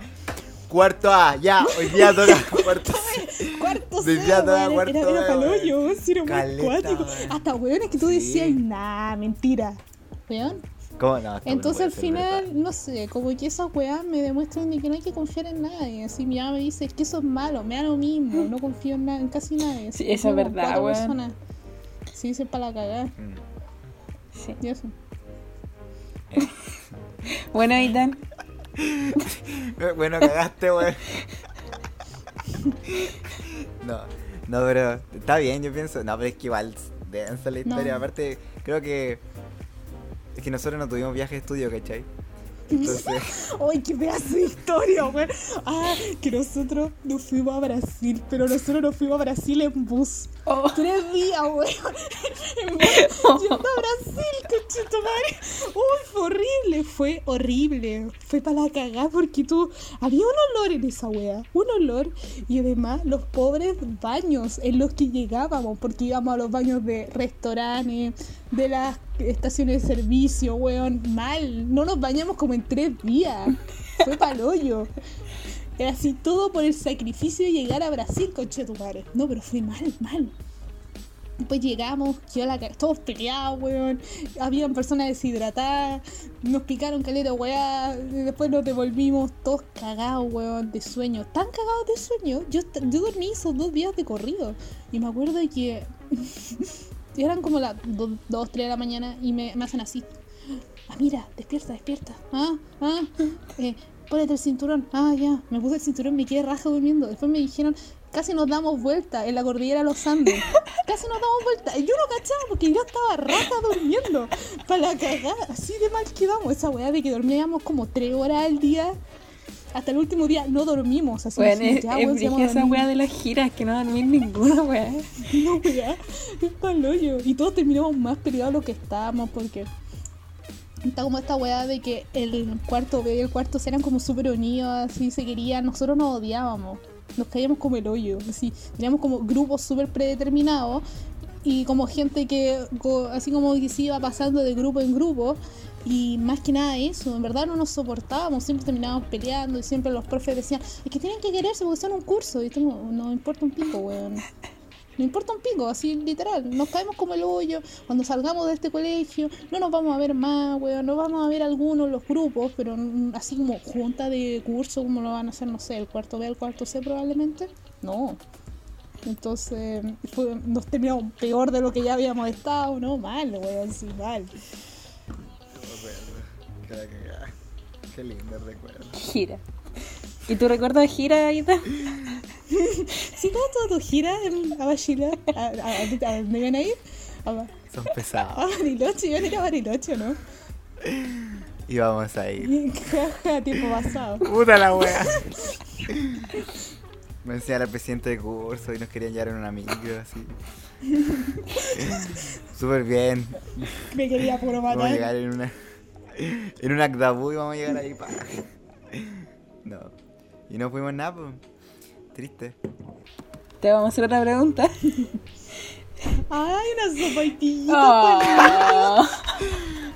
Cuarto A, ya, hoy día toca (laughs) cuarto C. Cuarto C, día toda weón, cuarto era, era paloyo, si era muy acuático. weón. Hasta weones que tú Sí. decías, nah, mentira. ¿Weón? Entonces al final, verdad. no sé, como que esas weas me demuestran de que no hay que confiar en nadie. Así mi mamá me dice, es que eso es malo, me da lo mismo, no confío en, casi nadie. Sí, eso es verdad, weón. Sí, se para la cagada. Mm. Sí. Y eso. (laughs) Bueno, Litan. Eh, (laughs) Bueno, cagaste, weón. No, no, pero está bien, yo pienso. No, pero es que igual densa la historia. No. Aparte, creo que. Es que nosotros no tuvimos viaje de estudio, ¿cachai? Entonces, (laughs) ¡Ay, qué pedazo de historia, weón! Ah, que nosotros nos fuimos a Brasil, pero nosotros nos fuimos a Brasil en bus. Oh. Tres días, weón. (laughs) En bus, Yendo a Brasil, conchito madre. Uy, fue horrible, fue horrible. Fue para la cagada porque tú. Había un olor en esa wea, un olor. Y además, los pobres baños en los que llegábamos, porque íbamos a los baños de restaurantes, de las estaciones de servicio, weón. Mal. No nos bañamos como en tres días. Fue paloyo. Era así todo por el sacrificio de llegar a Brasil, conche tu madre. No, pero fue mal, mal. Después llegamos, yo la todos peleados, weón. Habían personas deshidratadas, nos picaron caleta, weá. y Después nos devolvimos todos cagados, weón, de sueño. Tan cagados de sueño. Yo, yo dormí esos dos días de corrido. Y me acuerdo de (laughs) que eran como las 2, 3 de la mañana y me, me hacen así. Ah, mira, despierta, despierta. Ah, ah, eh, el cinturón. Ah, ya, me puse el cinturón, me quedé raja durmiendo. Después me dijeron, casi nos damos vuelta en la cordillera de los Andes. Casi nos damos vuelta. Y yo no cachaba porque yo estaba raja durmiendo. Para la cagada, así de mal quedamos. Esa weá de que dormíamos como 3 horas al día. Hasta el último día no dormimos. Así Bueno, es, ya, es weón, si vamos a brígida esa wea de las giras que no dormir ninguna wea. (laughs) No, weá, es paloyo. Y todos terminamos más peleados de lo que estábamos porque está como esta weá de que el cuarto B y el cuarto C eran como súper unidos, así se querían. Nosotros nos odiábamos, nos caíamos como el hoyo, así. Teníamos como grupos súper predeterminados y como gente que, así como que se iba pasando de grupo en grupo. Y más que nada eso, en verdad no nos soportábamos, siempre terminábamos peleando y siempre los profes decían, es que tienen que quererse porque son un curso. Y tengo, no importa un pico, weón. Me importa un pico, así literal. Nos caemos como el hoyo. Cuando salgamos de este colegio, no nos vamos a ver más, weón. No vamos a ver algunos los grupos, pero así como junta de curso, como lo van a hacer, no sé, el cuarto B, el cuarto C probablemente. No. Entonces, fue- nos terminamos peor de lo que ya habíamos estado, ¿no? Mal, weón, sí, mal. Qué lindo recuerdo. Gira. ¿Y tu recuerdo de gira, Ita? (laughs) Sí, ¿cómo estuvo tu gira en a Bachila? ¿A, a, a- a dónde iban a ir? A, Son a pesados. Bariloche, iban a ir a Bariloche, ¿no? Y vamos a ir. (laughs) Tiempo pasado. Puta la wea. (laughs) Me el presidente de curso y nos querían llevar en una micro así. (laughs) Súper bien. Me quería puro Vamos a matar. llegar en una. En un Acdabú y vamos a llegar ahí pa. No. Y no fuimos nada, pues. Triste. Te vamos a hacer otra pregunta. (laughs) Ay, una sopa y pillita. Oh.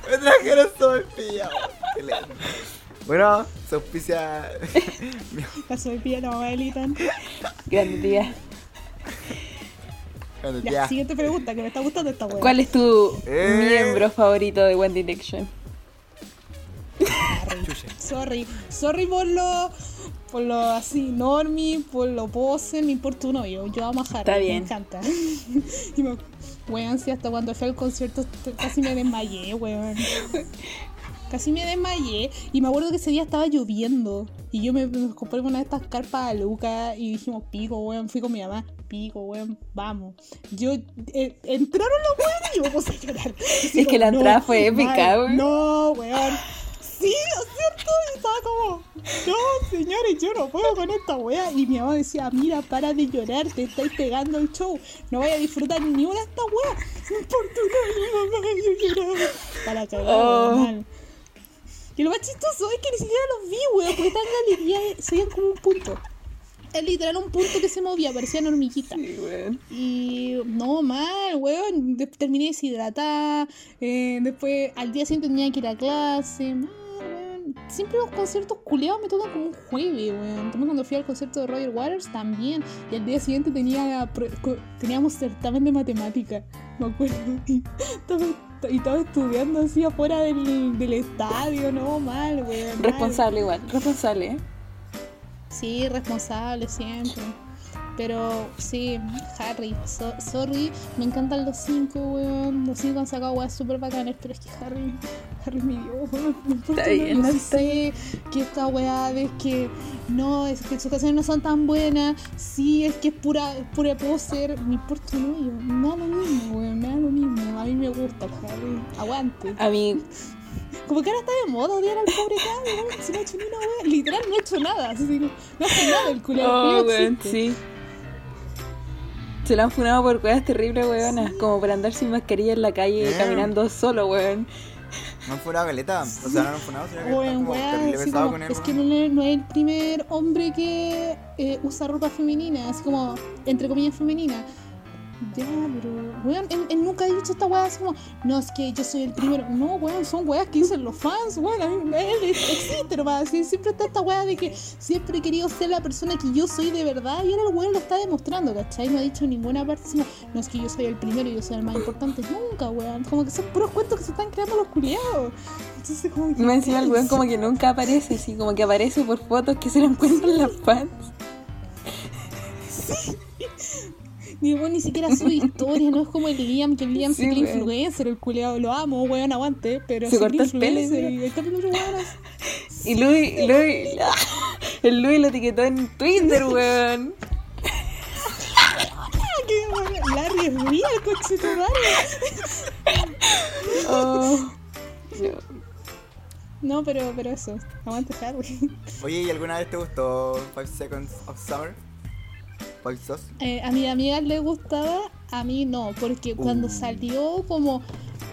Me trajeron. Bueno, se auspicia. (laughs) La sopa y pilla no va a Elitan. (laughs) Grande tía. Cuando Ya, siguiente pregunta, que me está gustando esta weá. ¿Cuál es tu Eh. miembro favorito de One Direction? Sorry, sorry por lo, por lo así, normie, por lo pose, me importa uno yo, yo amo a Harry, Está bien. me encanta. (laughs) y me, weón, sí, hasta cuando fui al concierto casi me desmayé, weón. Casi me desmayé y me acuerdo que ese día estaba lloviendo y yo me, me compré una de estas carpas a Luca y dijimos, pico, weón, fui con mi mamá, pico, weón, vamos. Yo, eh, entraron los weones y yo me puse a llorar. Así (laughs) Es que la entrada no, fue épica, weón. No, weón. Sí, es cierto, y estaba como, no, señores, yo no puedo con esta wea. Y mi mamá decía, mira, para de llorar, te estáis pegando el show, no voy a disfrutar ni una de estas weas. (laughs) No importa, no, mamá, yo lloraba. Para cagar, Oh. mal. Y lo más chistoso es que ni siquiera los vi, weón, porque estaban en galería, se veían como un punto. Es literal un punto que se movía, parecían hormiguitas. Sí, weón. Y no, mal, weón. De- terminé deshidratada. eh, después, al día siguiente tenía que ir a clase. Mal, weón. Siempre los conciertos culeados me tocan como un jueves, weón. También cuando fui al concierto de Roger Waters también. Y al día siguiente tenía teníamos certamen de matemática. Me acuerdo. (laughs) Y estaba estudiando así afuera del, del estadio. No, mal, weón. Responsable igual, responsable, ¿eh? Sí, responsable siempre. Pero sí, Harry, so- sorry, me encantan los cinco, weón. Los cinco han sacado weas súper bacanes, pero es que Harry, Harry es mi Dios, weón. (laughs) Está bien, no, sé que esta weá es que no, es que sus canciones no son tan buenas. Sí, es que es pura, pura poser. Me importa un hoyo. Me da lo mismo, weón, me da lo mismo. A mí me gusta Harry. Aguante. A mí, Como que ahora está de moda odiar al pobre Harry, weón. Si no ha hecho ni una wea. Literal, no ha hecho nada. Así, no, no hace nada el culero. oh, weón, sí. Se lo han funado por cosas terribles, weonas. Como por andar sin mascarilla en la calle Eh. caminando solo, weón. No han funado caleta. O sea, no han funado, sino que Weón, como weá, terrible así pesado como, con él. es que weón. no, es- no es el primer hombre que eh, usa ropa femenina, así como, entre comillas, femenina. Ya, pero, weón, él, él nunca ha dicho esta weá así como, no, es que yo soy el primero. No, weón, son weas que dicen los fans, weón, a mí- él existe nomás. así, siempre está esta weá de que siempre he querido ser la persona que yo soy de verdad y ahora el weón lo está demostrando, ¿cachai? No ha dicho en ninguna parte como, no, es que yo soy el primero y yo soy el más importante. Nunca, weón, como que son puros cuentos que se están creando los culiados. Entonces, como que, más encima el weón como que (laughs) nunca aparece, así como que aparece por fotos que se lo encuentran las fans. Ni, weón, ni siquiera sube historia, no es como el Liam, que el Liam Sí, que weón. influencer, el culeado, lo amo, weón, aguante, pero Se cortó el pelo, y Y Louis, Louis, (laughs) el Louis lo etiquetó en Twitter, weón. ¡Ah, qué weón! Larry es real, coche tu madre. Oh. No, pero, pero eso, aguante Harry. Oye, ¿y alguna vez te gustó Five Seconds of Summer? Sos. Eh, a mi amiga le gustaba, a mí no, porque cuando Uh. salió como...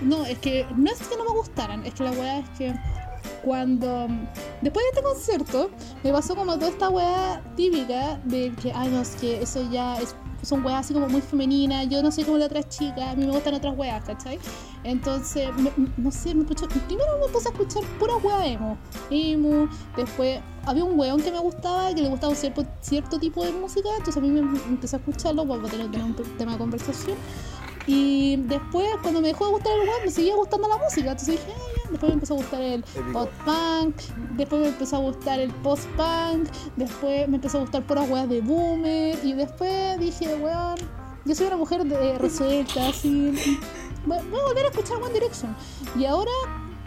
No, es que no es que no me gustaran, es que la weá es que cuando... Después de este concierto, me pasó como toda esta weá típica de que, ay no, es que eso ya es son weas así como muy femeninas, yo no soy como la otra chica, a mí me gustan otras weas, ¿cachai? Entonces, me- no sé, puse, primero me puse a escuchar pura wea emo, emo, después había un weón que me gustaba, que le gustaba cierto, cierto tipo de música, entonces a mí me empecé a escucharlo para tener, tener un tema de conversación. Y después, cuando me dejó de gustar el weón, me seguía gustando la música, entonces dije, ya. Después me empezó a gustar el Épico. pop-punk, después me empezó a gustar el post-punk, después me empezó a gustar puras weas de boomer, y después dije, weón, yo soy una mujer de, resuelta, así. Voy voy a volver a escuchar One Direction. Y ahora,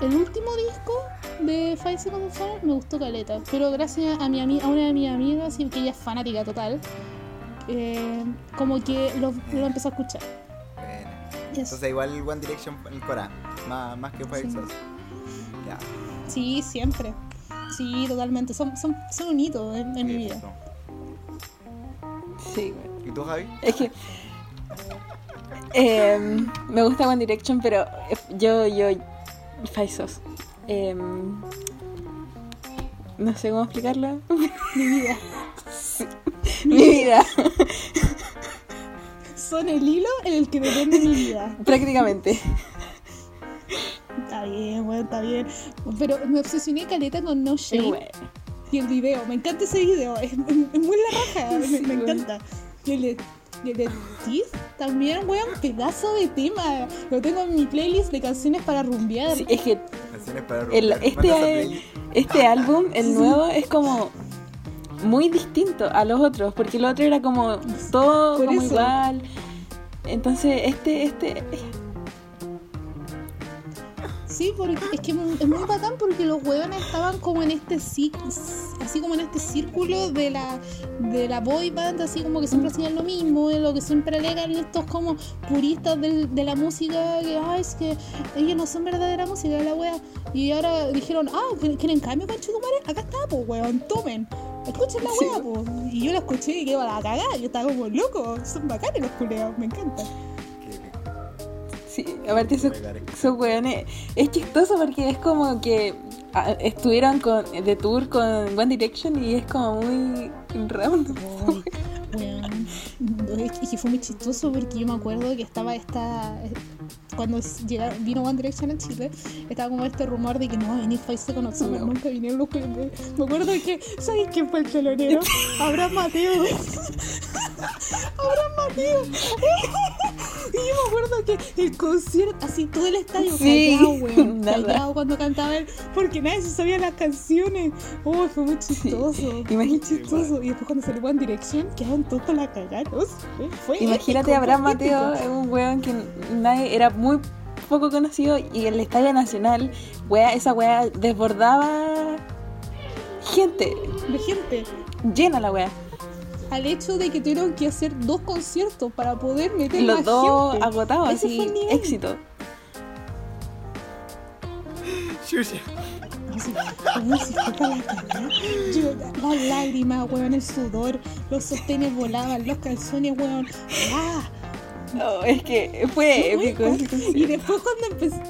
el último disco de Five Seconds of Summer me gustó caleta. Pero gracias a, mi a una de mis amigas, y que ella es fanática total, eh, como que lo, lo empezó a escuchar. Entonces igual One Direction en el Cora, más, más que Five Sí. Sí, siempre. Sí, totalmente. Son, son, son un hito en, en mi vida. Sí, güey. ¿Y tú, Javi? Es que. em, me gusta One Direction, pero eh, yo, yo. Faisos. Em, no sé cómo explicarlo. (laughs) Mi vida. Sí. Mi vida, Son el hilo en el que depende mi vida. prácticamente. Está bien, bueno, está bien. Pero me obsesioné caleta con No güey. y el video. Me encanta ese video. Es, es muy la raja. (laughs) Me, Sí, me güey. encanta. Y el de, y el de Teeth también, weón, pedazo de tema. Lo tengo en mi playlist de canciones para rumbear. Sí, es que Canciones para el- romper. este, este álbum, el nuevo, es como muy distinto a los otros, porque el otro era como todo como igual. Entonces, este, este, Sí, porque es que es muy bacán porque los huevones estaban como en este así como en este círculo de la de la boy band, así como que siempre hacían lo mismo, eh, lo que siempre alegan estos como puristas del- de la música, que ay, es que ellos no son verdadera música de la wea. Y ahora dijeron, ah, ¿quieren- ¿quieren cambio con Chetumare? Acá está, pues weón, tomen. Escuchen la Sí. wea, pues. Y yo la escuché y quedé a la cagada, yo estaba como loco, son bacanes los culeados, me encanta. (laughs) Aparte esos weones, es chistoso porque es como que ah, estuvieron con, de tour con One Direction y es como muy random. Y que fue muy chistoso porque yo me acuerdo que estaba esta. Cuando llegaron, vino One Direction a Chile, estaba como este rumor de que no va a venir Five Seconds of Summer, No. nunca vinieron los culiados. Me acuerdo que, ¿sabes quién fue el telonero? (laughs) Abraham Mateo. (laughs) Abraham Mateo. (laughs) Y yo me acuerdo que el concierto, así todo el estadio Sí, callado, weón. Callado cuando cantaba él, porque nadie se sabía las canciones. Oh, fue muy chistoso. Muy Imagínate. chistoso. Y después cuando salió One Direction, quedaron la fue Imagínate a Abraham Mateo, es un weón que nadie era muy poco conocido y el Estadio Nacional, wea, esa wea desbordaba gente, De gente. llena la wea. Al hecho de que tuvieron que hacer dos conciertos para poder meter Los más dos gente. agotados, Ese así, fue el nivel. éxito. Para las lágrimas, weón, el sudor, los sostenes volaban, los calzones, weón. ¡Ah! No, es que fue épico ese Y después cuando empezó,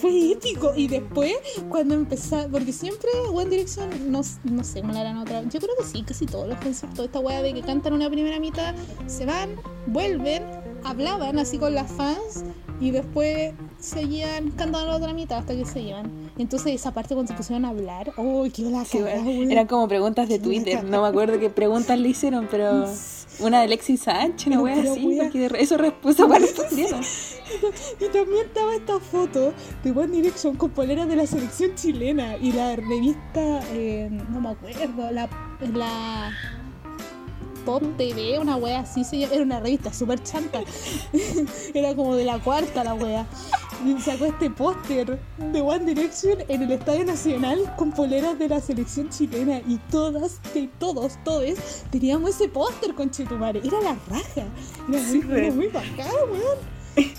fue épico. Y después cuando empezó, porque siempre One Direction, no, no sé cómo la harán otra. Yo creo que sí, casi todos los conciertos, esta weá de que cantan una primera mitad, se van, vuelven, hablaban así con las fans y después seguían cantando la otra mitad hasta que se iban. Entonces esa parte cuando se pusieron a hablar, oh, qué la Sí, weón. Eran como preguntas de Twitter, no me acuerdo qué preguntas le hicieron, pero (laughs) una de Alexis Sánchez, una wea así, porque eso respuesta para respondieron. (laughs) Y también estaba esta foto de One Direction con poleras de la selección chilena y la revista, eh, no me acuerdo, la, la Pop TV, una wea así, se era una revista súper chanta. (laughs) era como de la cuarta la wea. Y sacó este póster de One Direction en el Estadio Nacional con poleras de la selección chilena y todas, de todos, todos, teníamos ese póster con Chetumare. Era la raja. Era Sí, muy, era weón. muy bacán, weón. (laughs)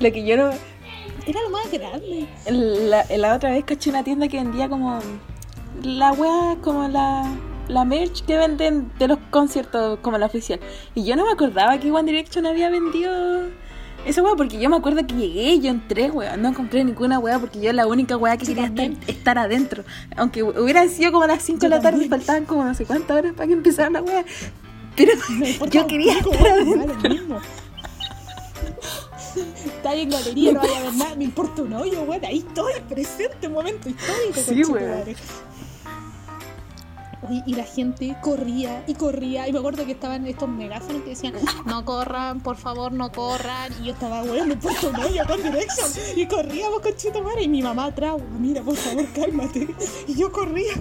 Lo que yo no, Era lo más grande. La, la otra vez caché una tienda que vendía como la wea, como la, la merch que venden de los conciertos como la oficial. Y yo no me acordaba que One Direction había vendido esa wea, porque yo me acuerdo que llegué yo entré, wea. No compré ninguna wea porque yo la única wea que Yo quería estar, estar adentro. Aunque hubieran sido como las 5 de la tarde y faltaban como no sé cuántas horas para que empezara la wea. Pero (laughs) yo un quería estar weón, adentro. Está en galería, no vaya a ver nada, me importa un hoyo, weón. Ahí estoy, presente, momento histórico, Sí, weón. Y la gente corría y corría. Y me acuerdo que estaban estos megáfonos que decían, no corran, por favor, no corran. Y yo estaba, weón, me puesto un hoyo con direction. Y corríamos con Chito. Y mi mamá atrás, weón, mira, por favor, cálmate. Y yo corría,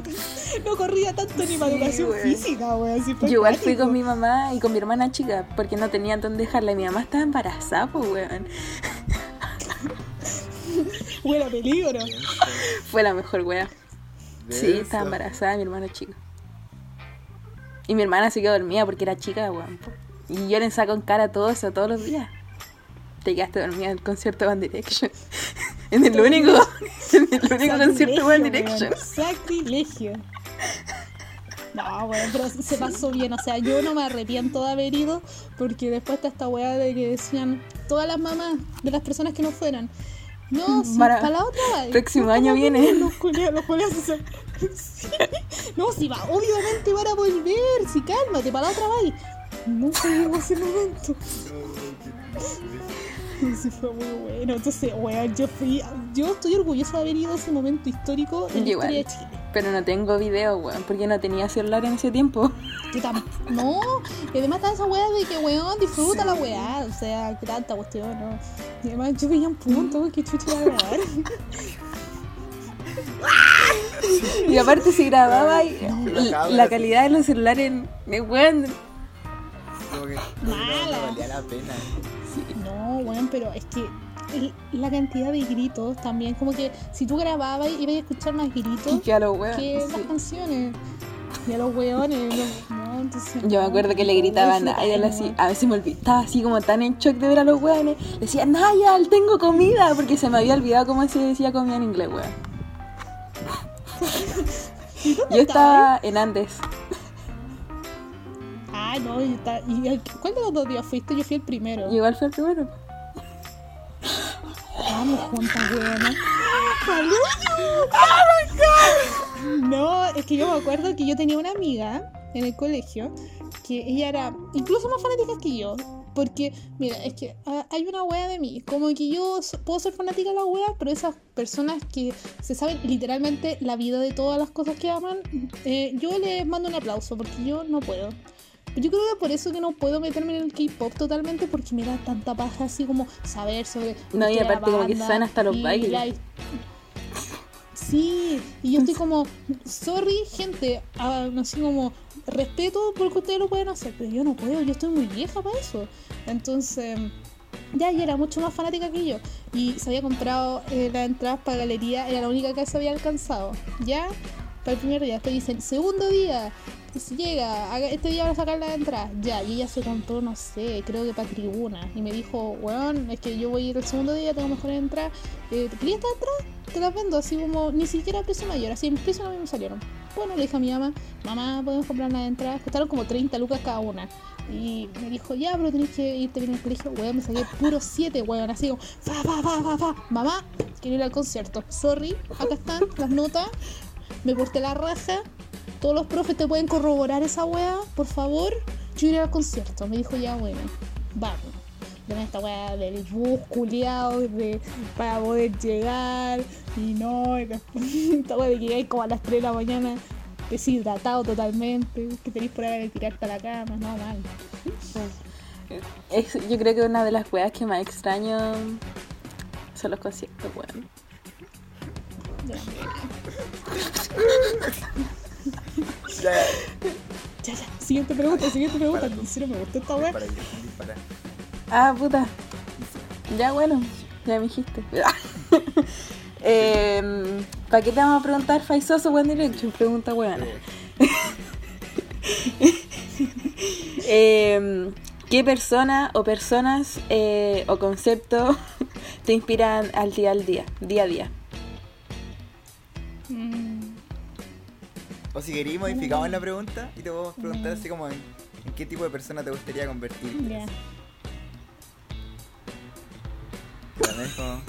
no corría tanto ni para Sí, educación weón. física, weón. así fue Yo igual fui con mi mamá y con mi hermana chica porque no tenían dónde dejarla y mi mamá estaba embarazada, pues weón. Weón, peligro. Fue la mejor wea. Sí, estaba embarazada mi hermana chica. Y mi hermana se quedó dormida porque era chica, weón. Y yo le saco en cara todo eso todos los días. Te quedaste dormida en el concierto de One Direction. (laughs) en el único, en el único concierto de One Direction. Sacrilegio. No, weón, pero se pasó bien. O sea, yo no me arrepiento de haber ido porque después está esta weá de que decían todas las mamás de las personas que no fueran. No, si Para- para, la otra próximo año viene. Los culiados, los culiados se- (laughs) Sí. No, si va, obviamente van a volver. Si cálmate, para la otra va. Nunca llegó ese momento. Sí, fue muy bueno. Entonces, weón, yo fui. Yo estoy orgullosa de haber ido a ese momento histórico en la igual. historia de Chile. Pero no tengo video, weón, porque no tenía celular en ese tiempo. Que no, y además está esa weá de que weón disfruta la weá. O sea, que tanta cuestión, ¿no? Y además yo veía un punto que chucha iba a grabar. (laughs) Y aparte si grababa y No, la, calidad de los celulares, weón, Como que Mala. no, no valía la pena. No, weón, pero es que la cantidad de gritos también, como que si tú grababas ibas a escuchar más gritos y que a los weón. que las sí. canciones. Y a los weones, los- no, entonces. Yo me acuerdo que le gritaban a Nayal así, a veces me olvidaba, estaba así como tan en shock de ver a los weones. Decía, Nayal, tengo comida, porque se me había olvidado cómo se decía comida en inglés, weón. (laughs) ¿Y dónde Yo estaba en Andes. Ah, no, y. ¿Y el- cuál de los dos días fuiste? Yo fui el primero. Y igual fue el primero. Vamos juntas, weona. No, es que yo me acuerdo que yo tenía una amiga en el colegio que ella era incluso más fanática que yo. Porque, mira, es que ah, hay una wea de mí. Como que yo so- puedo ser fanática de la wea, pero esas personas que se saben literalmente la vida de todas las cosas que aman, eh, yo les mando un aplauso porque yo no puedo. Yo creo que por eso que no puedo meterme en el K-pop totalmente porque me da tanta paja así como saber sobre. No, y aparte como que saben hasta los bailes. la- Sí, y yo estoy como, sorry gente, ah, así como, respeto porque ustedes lo pueden hacer, pero yo no puedo, yo estoy muy vieja para eso. Entonces, ya, ella era mucho más fanática que yo y se había comprado eh, las entradas para galería, era la única que se había alcanzado. Ya, para el primer día, después dicen, segundo día, que se llega, este día van a sacar las entradas, ya, y ella se compró, no sé, creo que para tribuna, y me dijo, weón, es que yo voy a ir el segundo día, tengo mejores entradas, eh, ¿te querías estas entradas? Te las vendo así como, ni siquiera a precio mayor, así en precio no me salieron. Bueno, le dije a mi mamá, mamá, podemos comprar las entradas, costaron como 30 lucas cada una. Y me dijo, ya, pero tenés que irte bien al colegio. Weón, me saqué puro 7, weón. Así como, fa, fa, fa, fa, fa. Mamá, quiero ir al concierto. Sorry, acá están las notas. Me porté la raja. Todos los profes te pueden corroborar esa weá, por favor. Yo iré al concierto. Me dijo, ya, bueno, vamos. De esta weá del bus culiao de, para poder llegar. Y no, y después, (laughs) esta weá de que llegáis como a las 3 de la mañana deshidratado totalmente. Que tenéis por ahí de tirarte a la cama. No, mal. Es, yo creo que una de las weas que más extraño son los conciertos, weón. Ya, Ya, ya. Siguiente pregunta, siguiente pregunta. En serio me gustó esta weá. Ah, puta. Ya, bueno, ya me dijiste. (laughs) eh, ¿Para qué te vamos a preguntar Faisoso One Direction? Pregunta weona. (laughs) Eh, ¿Qué persona o personas eh, o concepto (laughs) te inspiran al día al día, día a día? Mm, O si queréis, modificamos la pregunta y te podemos preguntar así como en, en qué tipo de persona te gustaría convertirte. ya. También es como...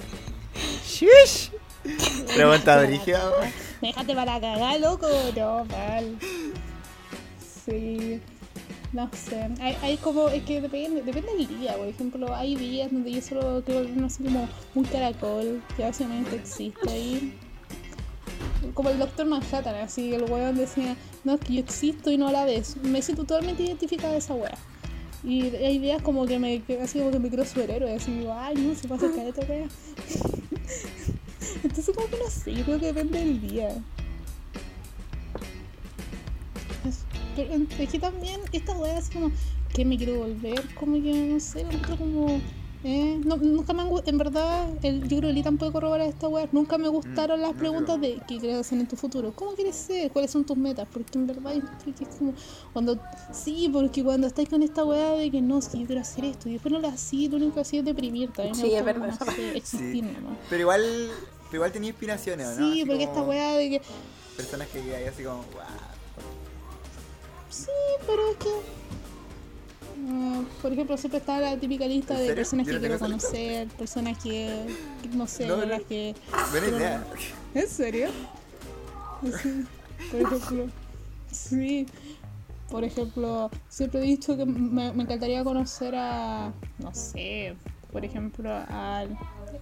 ¡Shush! Pregunta. Déjate para cagar, loco. No, mal. Sí. No sé, hay, hay como, es que depende, depende del día, por ejemplo, hay días donde yo solo creo no sé, como un caracol que básicamente existe ahí. Como el Doctor Manhattan, así, el weón decía, no, es que yo existo y no a la vez. Me siento totalmente identificada de esa wea. Y hay días como que me, que así como que me creo superhéroe, así digo, ay, no, se pasa caleta, wea. (laughs) Entonces como que no sé, creo que depende del día. Pero es que también esta wea así como que me quiero volver, como que no sé, lo como eh, no, nunca me han en verdad, el, yo creo que Litan puede corroborar esta wea, nunca me gustaron las no preguntas creo. de qué quieres hacer en tu futuro, cómo quieres ser, cuáles son tus metas, porque en verdad es como cuando, sí, porque cuando estáis con esta wea de que no, si yo quiero hacer esto y después no lo hacís, lo único que hacís es deprimirte, Sí, es verdad. no sé, (laughs) existir Sí. nomás. Pero igual, pero igual tenía inspiraciones, ¿o ¿no? Sí, Así porque esta wea de que Personas que hay así como, wow. Sí, pero es que. Mm, por ejemplo, siempre está la típica lista ¿En de personas que quiero conocer, personas que, que no sé, No, las que. Buena pero- idea. ¿En serio? Sí, por ejemplo. Sí. Por ejemplo, siempre he dicho que me, me encantaría conocer a. No sé. Por ejemplo, al.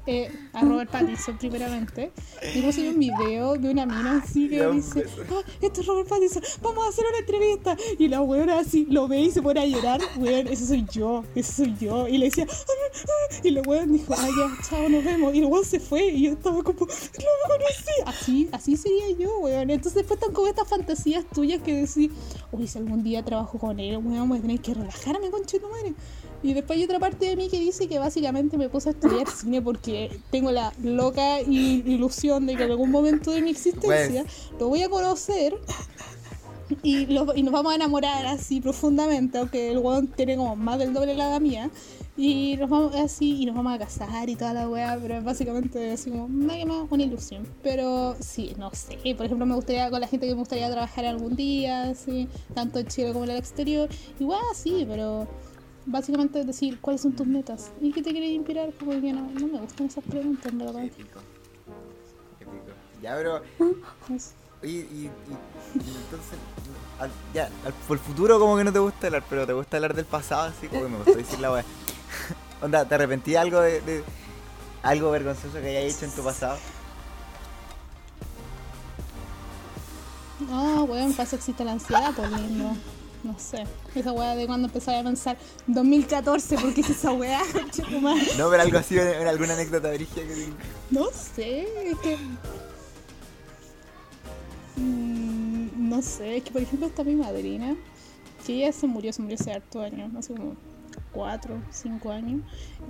Eh, a Robert Pattinson primeramente. Y puse un video de una mina así que dice, beso. ah, esto es Robert Pattinson, vamos a hacer una entrevista. Y la weona así lo ve y se pone a llorar, weón, eso soy yo, eso soy yo. Y le decía, "Ah, ah", y la weón dijo, ah, ya, chao, nos vemos. Y el weón se fue y yo estaba como, no lo conocí. Así, así sería yo, weón. Entonces después están como estas fantasías tuyas que decís, uy, si algún día trabajo con él, weón, voy a tener que relajarme, conche tu madre. Y después hay otra parte de mí que dice que básicamente me puse a estudiar (laughs) cine porque tengo la loca ilusión de que en algún momento de mi existencia lo voy a conocer y, lo- y nos vamos a enamorar así profundamente, aunque el weón tiene como más del doble de la edad mía. Y nos vamos así y nos vamos a casar y toda la weá, pero es básicamente así como más una ilusión. Pero sí, no sé, por ejemplo me gustaría con la gente que me gustaría trabajar algún día, así, tanto en Chile como en el exterior. Igual sí, pero básicamente decir cuáles son tus metas y qué te quieres inspirar, como que no, no me gustan esas preguntas, en verdad. Épico. Épico. Ya, pero. Es- Oye, y, y- y entonces. al- ya, al- por el futuro como que no te gusta hablar, pero te gusta hablar del pasado, así como que me gustó decir la wea. (laughs) Onda, ¿te arrepentí algo de, de- algo vergonzoso que hayas hecho en tu pasado? No, weón, para eso existe la ansiedad, pues lindo. No sé. Esa weá de cuando empezaba a pensar 2014, porque es esa weá? (laughs) No, pero algo así, en, en alguna anécdota brigia que tengas. No sé, es que. Mm, no sé, es que por ejemplo está mi madrina, que ella se murió, se murió hace harto años, hace como 4, 5 años,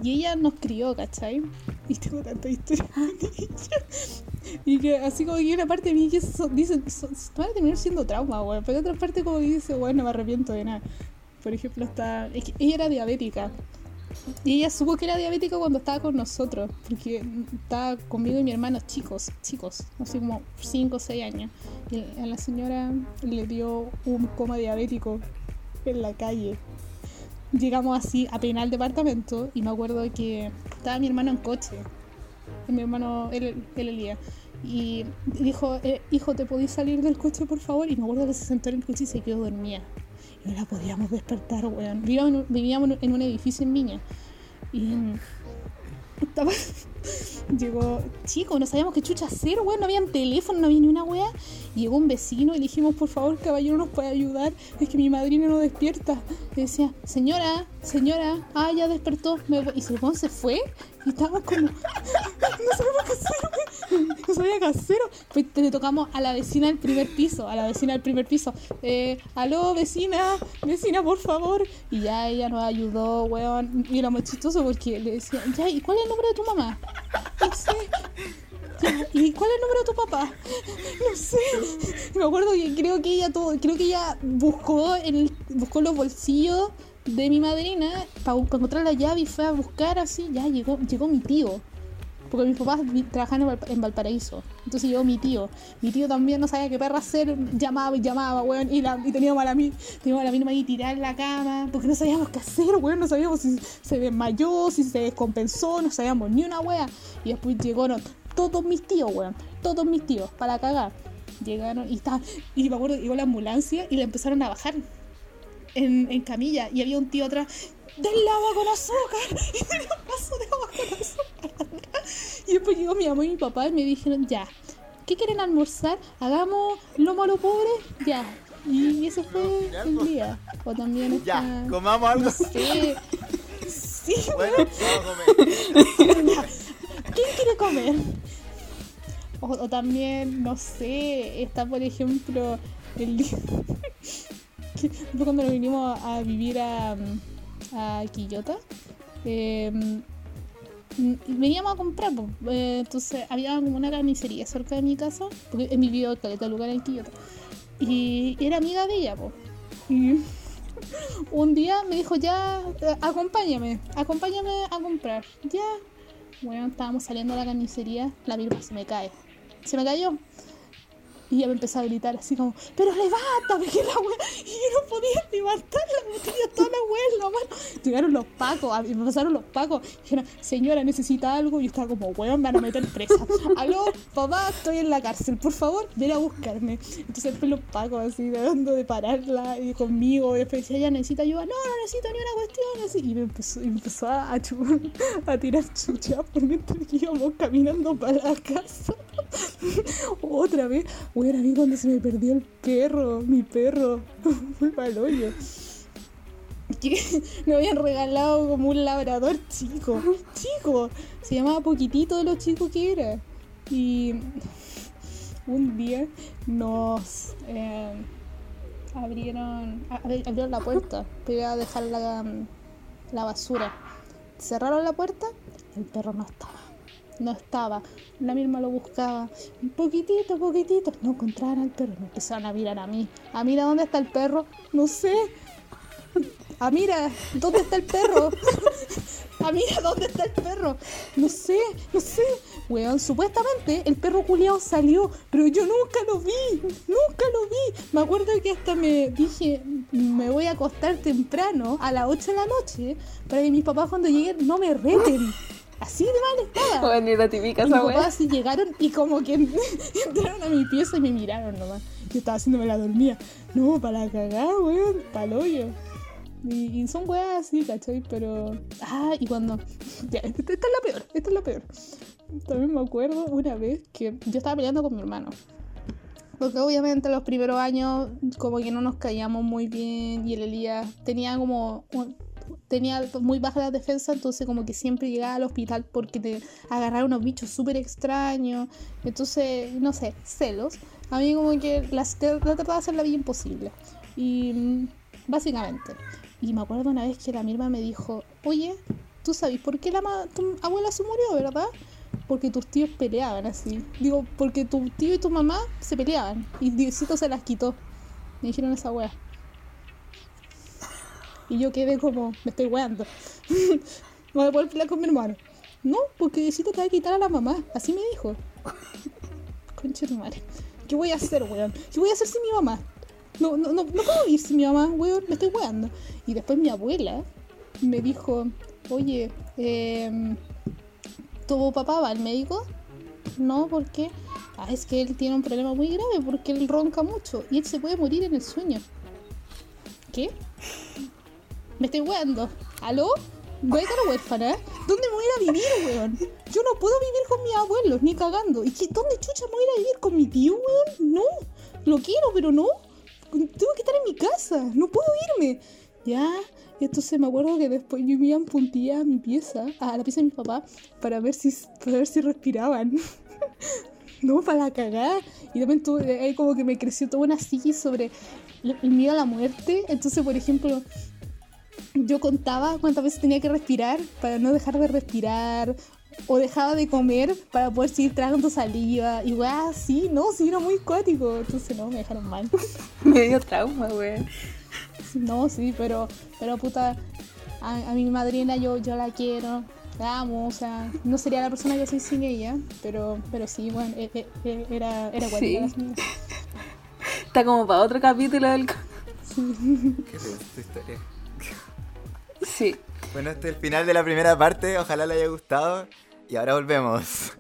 y ella nos crió, ¿cachai? (laughs) Y tengo tanta historia con ella. (laughs) Y que así como que una parte de mí que so- dice, so- van a terminar siendo trauma, weón, pero otra parte como que dice, bueno, no me arrepiento de nada. Por ejemplo, está, es que ella era diabética. Y ella supo que era diabética cuando estaba con nosotros, porque estaba conmigo y mi hermano chicos, chicos, así como 5 o 6 años. Y a la señora le dio un coma diabético en la calle. Llegamos así a peinar el departamento y me acuerdo que estaba mi hermano en coche. Mi hermano, él, él Elías. Y dijo, eh, hijo, ¿te podís salir del coche, por favor? Y me acuerdo que se sentó en el coche y se quedó dormida. Y no la podíamos despertar, weón. Vivíamos vivíamos en un edificio en Viña. Y Llegó, chico, no sabíamos qué chucha hacer, weón. No había teléfono, no había ni una weá. Llegó un vecino y le dijimos, por favor, caballero, nos puede ayudar. Es que mi madrina no despierta. Y decía, señora, señora, ah, ya despertó. Me voy". Y se se fue. Y estábamos como, (laughs) no sabemos qué hacer, qué hacer. Pues le tocamos a la vecina del primer piso, a la vecina del primer piso. Eh, aló, vecina, vecina, por favor. Y ya ella nos ayudó, weón. Y era muy chistoso porque le decía, ya, ¿y cuál es el nombre de tu mamá? No sé. ¿Y cuál es el nombre de tu papá? No sé. Me acuerdo que creo que ella todo, creo que ella buscó en el, buscó los bolsillos de mi madrina para encontrar la llave y fue a buscar así. Ya llegó, llegó mi tío. Porque mis papás trabajaban en, Valp- en Valparaíso. Entonces llegó mi tío. Mi tío también no sabía qué perra hacer. Llamaba y llamaba, weón. Y, la, y teníamos a la, mi- teníamos a la mínima ahí tirada en la cama. Porque no sabíamos qué hacer, weón. No sabíamos si se desmayó, si se descompensó. No sabíamos ni una wea. Y después llegaron todos mis tíos, weón. Todos mis tíos, para cagar. Llegaron y estaba, y me acuerdo, llegó la ambulancia y la empezaron a bajar. en, camilla y había un tío atrás. ¡Del agua con azúcar! (laughs) Y tenía un vaso de agua con azúcar. (laughs) Y después llegó mi mamá y mi papá y me dijeron, ya, ¿qué quieren almorzar? Hagamos lomo a lo pobre, ya. Y eso fue el día. O también. (laughs) Ya, comamos algo. No sé. (laughs) Sí, Bueno, comer. ¿Quién quiere comer? O, o también, no sé, está por ejemplo el día cuando nos vinimos a, vivir a, a Quillota. eh, mm, veníamos a comprar, po, eh, entonces había como una carnicería cerca de mi casa, porque he vivido caleta de lugar en Quillota. Y era amiga de ella, po. Y (laughs) un día me dijo, ya, eh, acompáñame, acompáñame a comprar. Ya, bueno, estábamos saliendo a la carnicería, la birra se me cae. Se me cayó. Y ella me empezó a gritar así como, pero levántame, que la wea. Y yo no podía levantarla, me tenía toda la wea en la mano. Llegaron los pacos, me pasaron los pacos. Dijeron, señora, necesita algo. Y yo estaba como, weón, me van a meter presa. (laughs) Aló, papá, estoy en la cárcel, por favor, ven a buscarme. Entonces después los pacos así, tratando de pararla y conmigo. Y después decía, ella necesita ayuda. No, no necesito ni una cuestión. Así. Y me empezó, y empezó a, chu- (laughs) a tirar chucha por mientras que íbamos caminando para la casa. (laughs) Otra vez, a mí cuando se me perdió el perro, mi perro, (laughs) fue hoyo. Que (laughs) me habían regalado como un labrador chico, chico, se llamaba Poquitito de lo chico que era. Y (laughs) un día nos eh, abrieron, abrieron la puerta para a dejar la, la basura. Cerraron la puerta, el perro no estaba. No estaba. La misma lo buscaba. Un poquitito, poquitito. No encontraban al perro. Me empezaron a mirar a mí. A mira, ¿dónde está el perro? No sé. A mira, ¿dónde está el perro? (laughs) A mira, ¿dónde está el perro? No sé, no sé. Weón, supuestamente el perro culiao salió, pero yo nunca lo vi, nunca lo vi. Me acuerdo que hasta me dije, me voy a acostar temprano, a las 8 de la noche, para que mis papás cuando lleguen no me reten. Así de mal estaba. Bueno, y la típica Y mis esa papás wea. así llegaron y como que (laughs) entraron a mi pieza y me miraron nomás. Yo estaba haciéndome la dormía. No, para cagar, weón, para el hoyo. Y, y son weas así, ¿cachai? Pero. Ah, y cuando. (laughs) Ya, esta, esta es la peor, esta es la peor. También me acuerdo una vez que yo estaba peleando con mi hermano. Porque obviamente los primeros años como que no nos caíamos muy bien y el Elías tenía como un- tenía muy baja la defensa, entonces como que siempre llegaba al hospital porque te agarraron unos bichos súper extraños. Entonces, no sé, celos. A mí como que te- la trataba de hacer la vida imposible. Y mm, básicamente. Y me acuerdo una vez que la misma me dijo, oye, ¿tú sabes por qué la tu abuela se murió, verdad? Porque tus tíos peleaban así. Digo, porque tu tío y tu mamá se peleaban. Y Diosito se las quitó. Me dijeron esa wea. Y yo quedé como, me estoy weando. no (laughs) voy a poder pelear con mi hermano. No, porque Diosito te va a quitar a la mamá. Así me dijo. (laughs) Concha de madre. ¿Qué voy a hacer, weón? ¿Qué voy a hacer sin mi mamá? No, no, no, no puedo ir sin mi mamá, weón, me estoy weando. Y después mi abuela me dijo, oye, em, ¿tu papá va al médico? No, ¿por qué? Ah, es que él tiene un problema muy grave porque él ronca mucho y él se puede morir en el sueño. ¿Qué? Me estoy weando. ¿Aló? Voy a quedar huérfana. ¿Dónde me voy a ir a vivir, weón? Yo no puedo vivir con mis abuelos, ni cagando. ¿Y dónde chucha me voy a ir a vivir con mi tío, weón? No. Lo quiero, pero no. Tengo que estar en mi casa. No puedo irme. Ya. Y entonces me acuerdo que después yo me iba en puntilla a mi pieza, a la pieza de mi papá, para ver si, para ver si respiraban. (laughs) No, para cagar. Y también tuve, ahí como que me creció toda una psiquis sobre el miedo a la muerte. Entonces, por ejemplo, yo contaba cuántas veces tenía que respirar para no dejar de respirar. O dejaba de comer para poder seguir tragando saliva. Y weá, sí, no, sí, era muy cuático. Entonces, no, me dejaron mal. (laughs) Me dio trauma, weón. No, sí, pero, pero puta, a, a mi madrina yo, yo la quiero, la amo, o sea, no sería la persona que soy sin ella, pero, pero sí, bueno, e- e- e- era, era Sí. señora. (laughs) Está como para otro capítulo del... co- ¿Qué esta historia? Sí. Bueno, este es el final de la primera parte. Ojalá le haya gustado. Y ahora volvemos.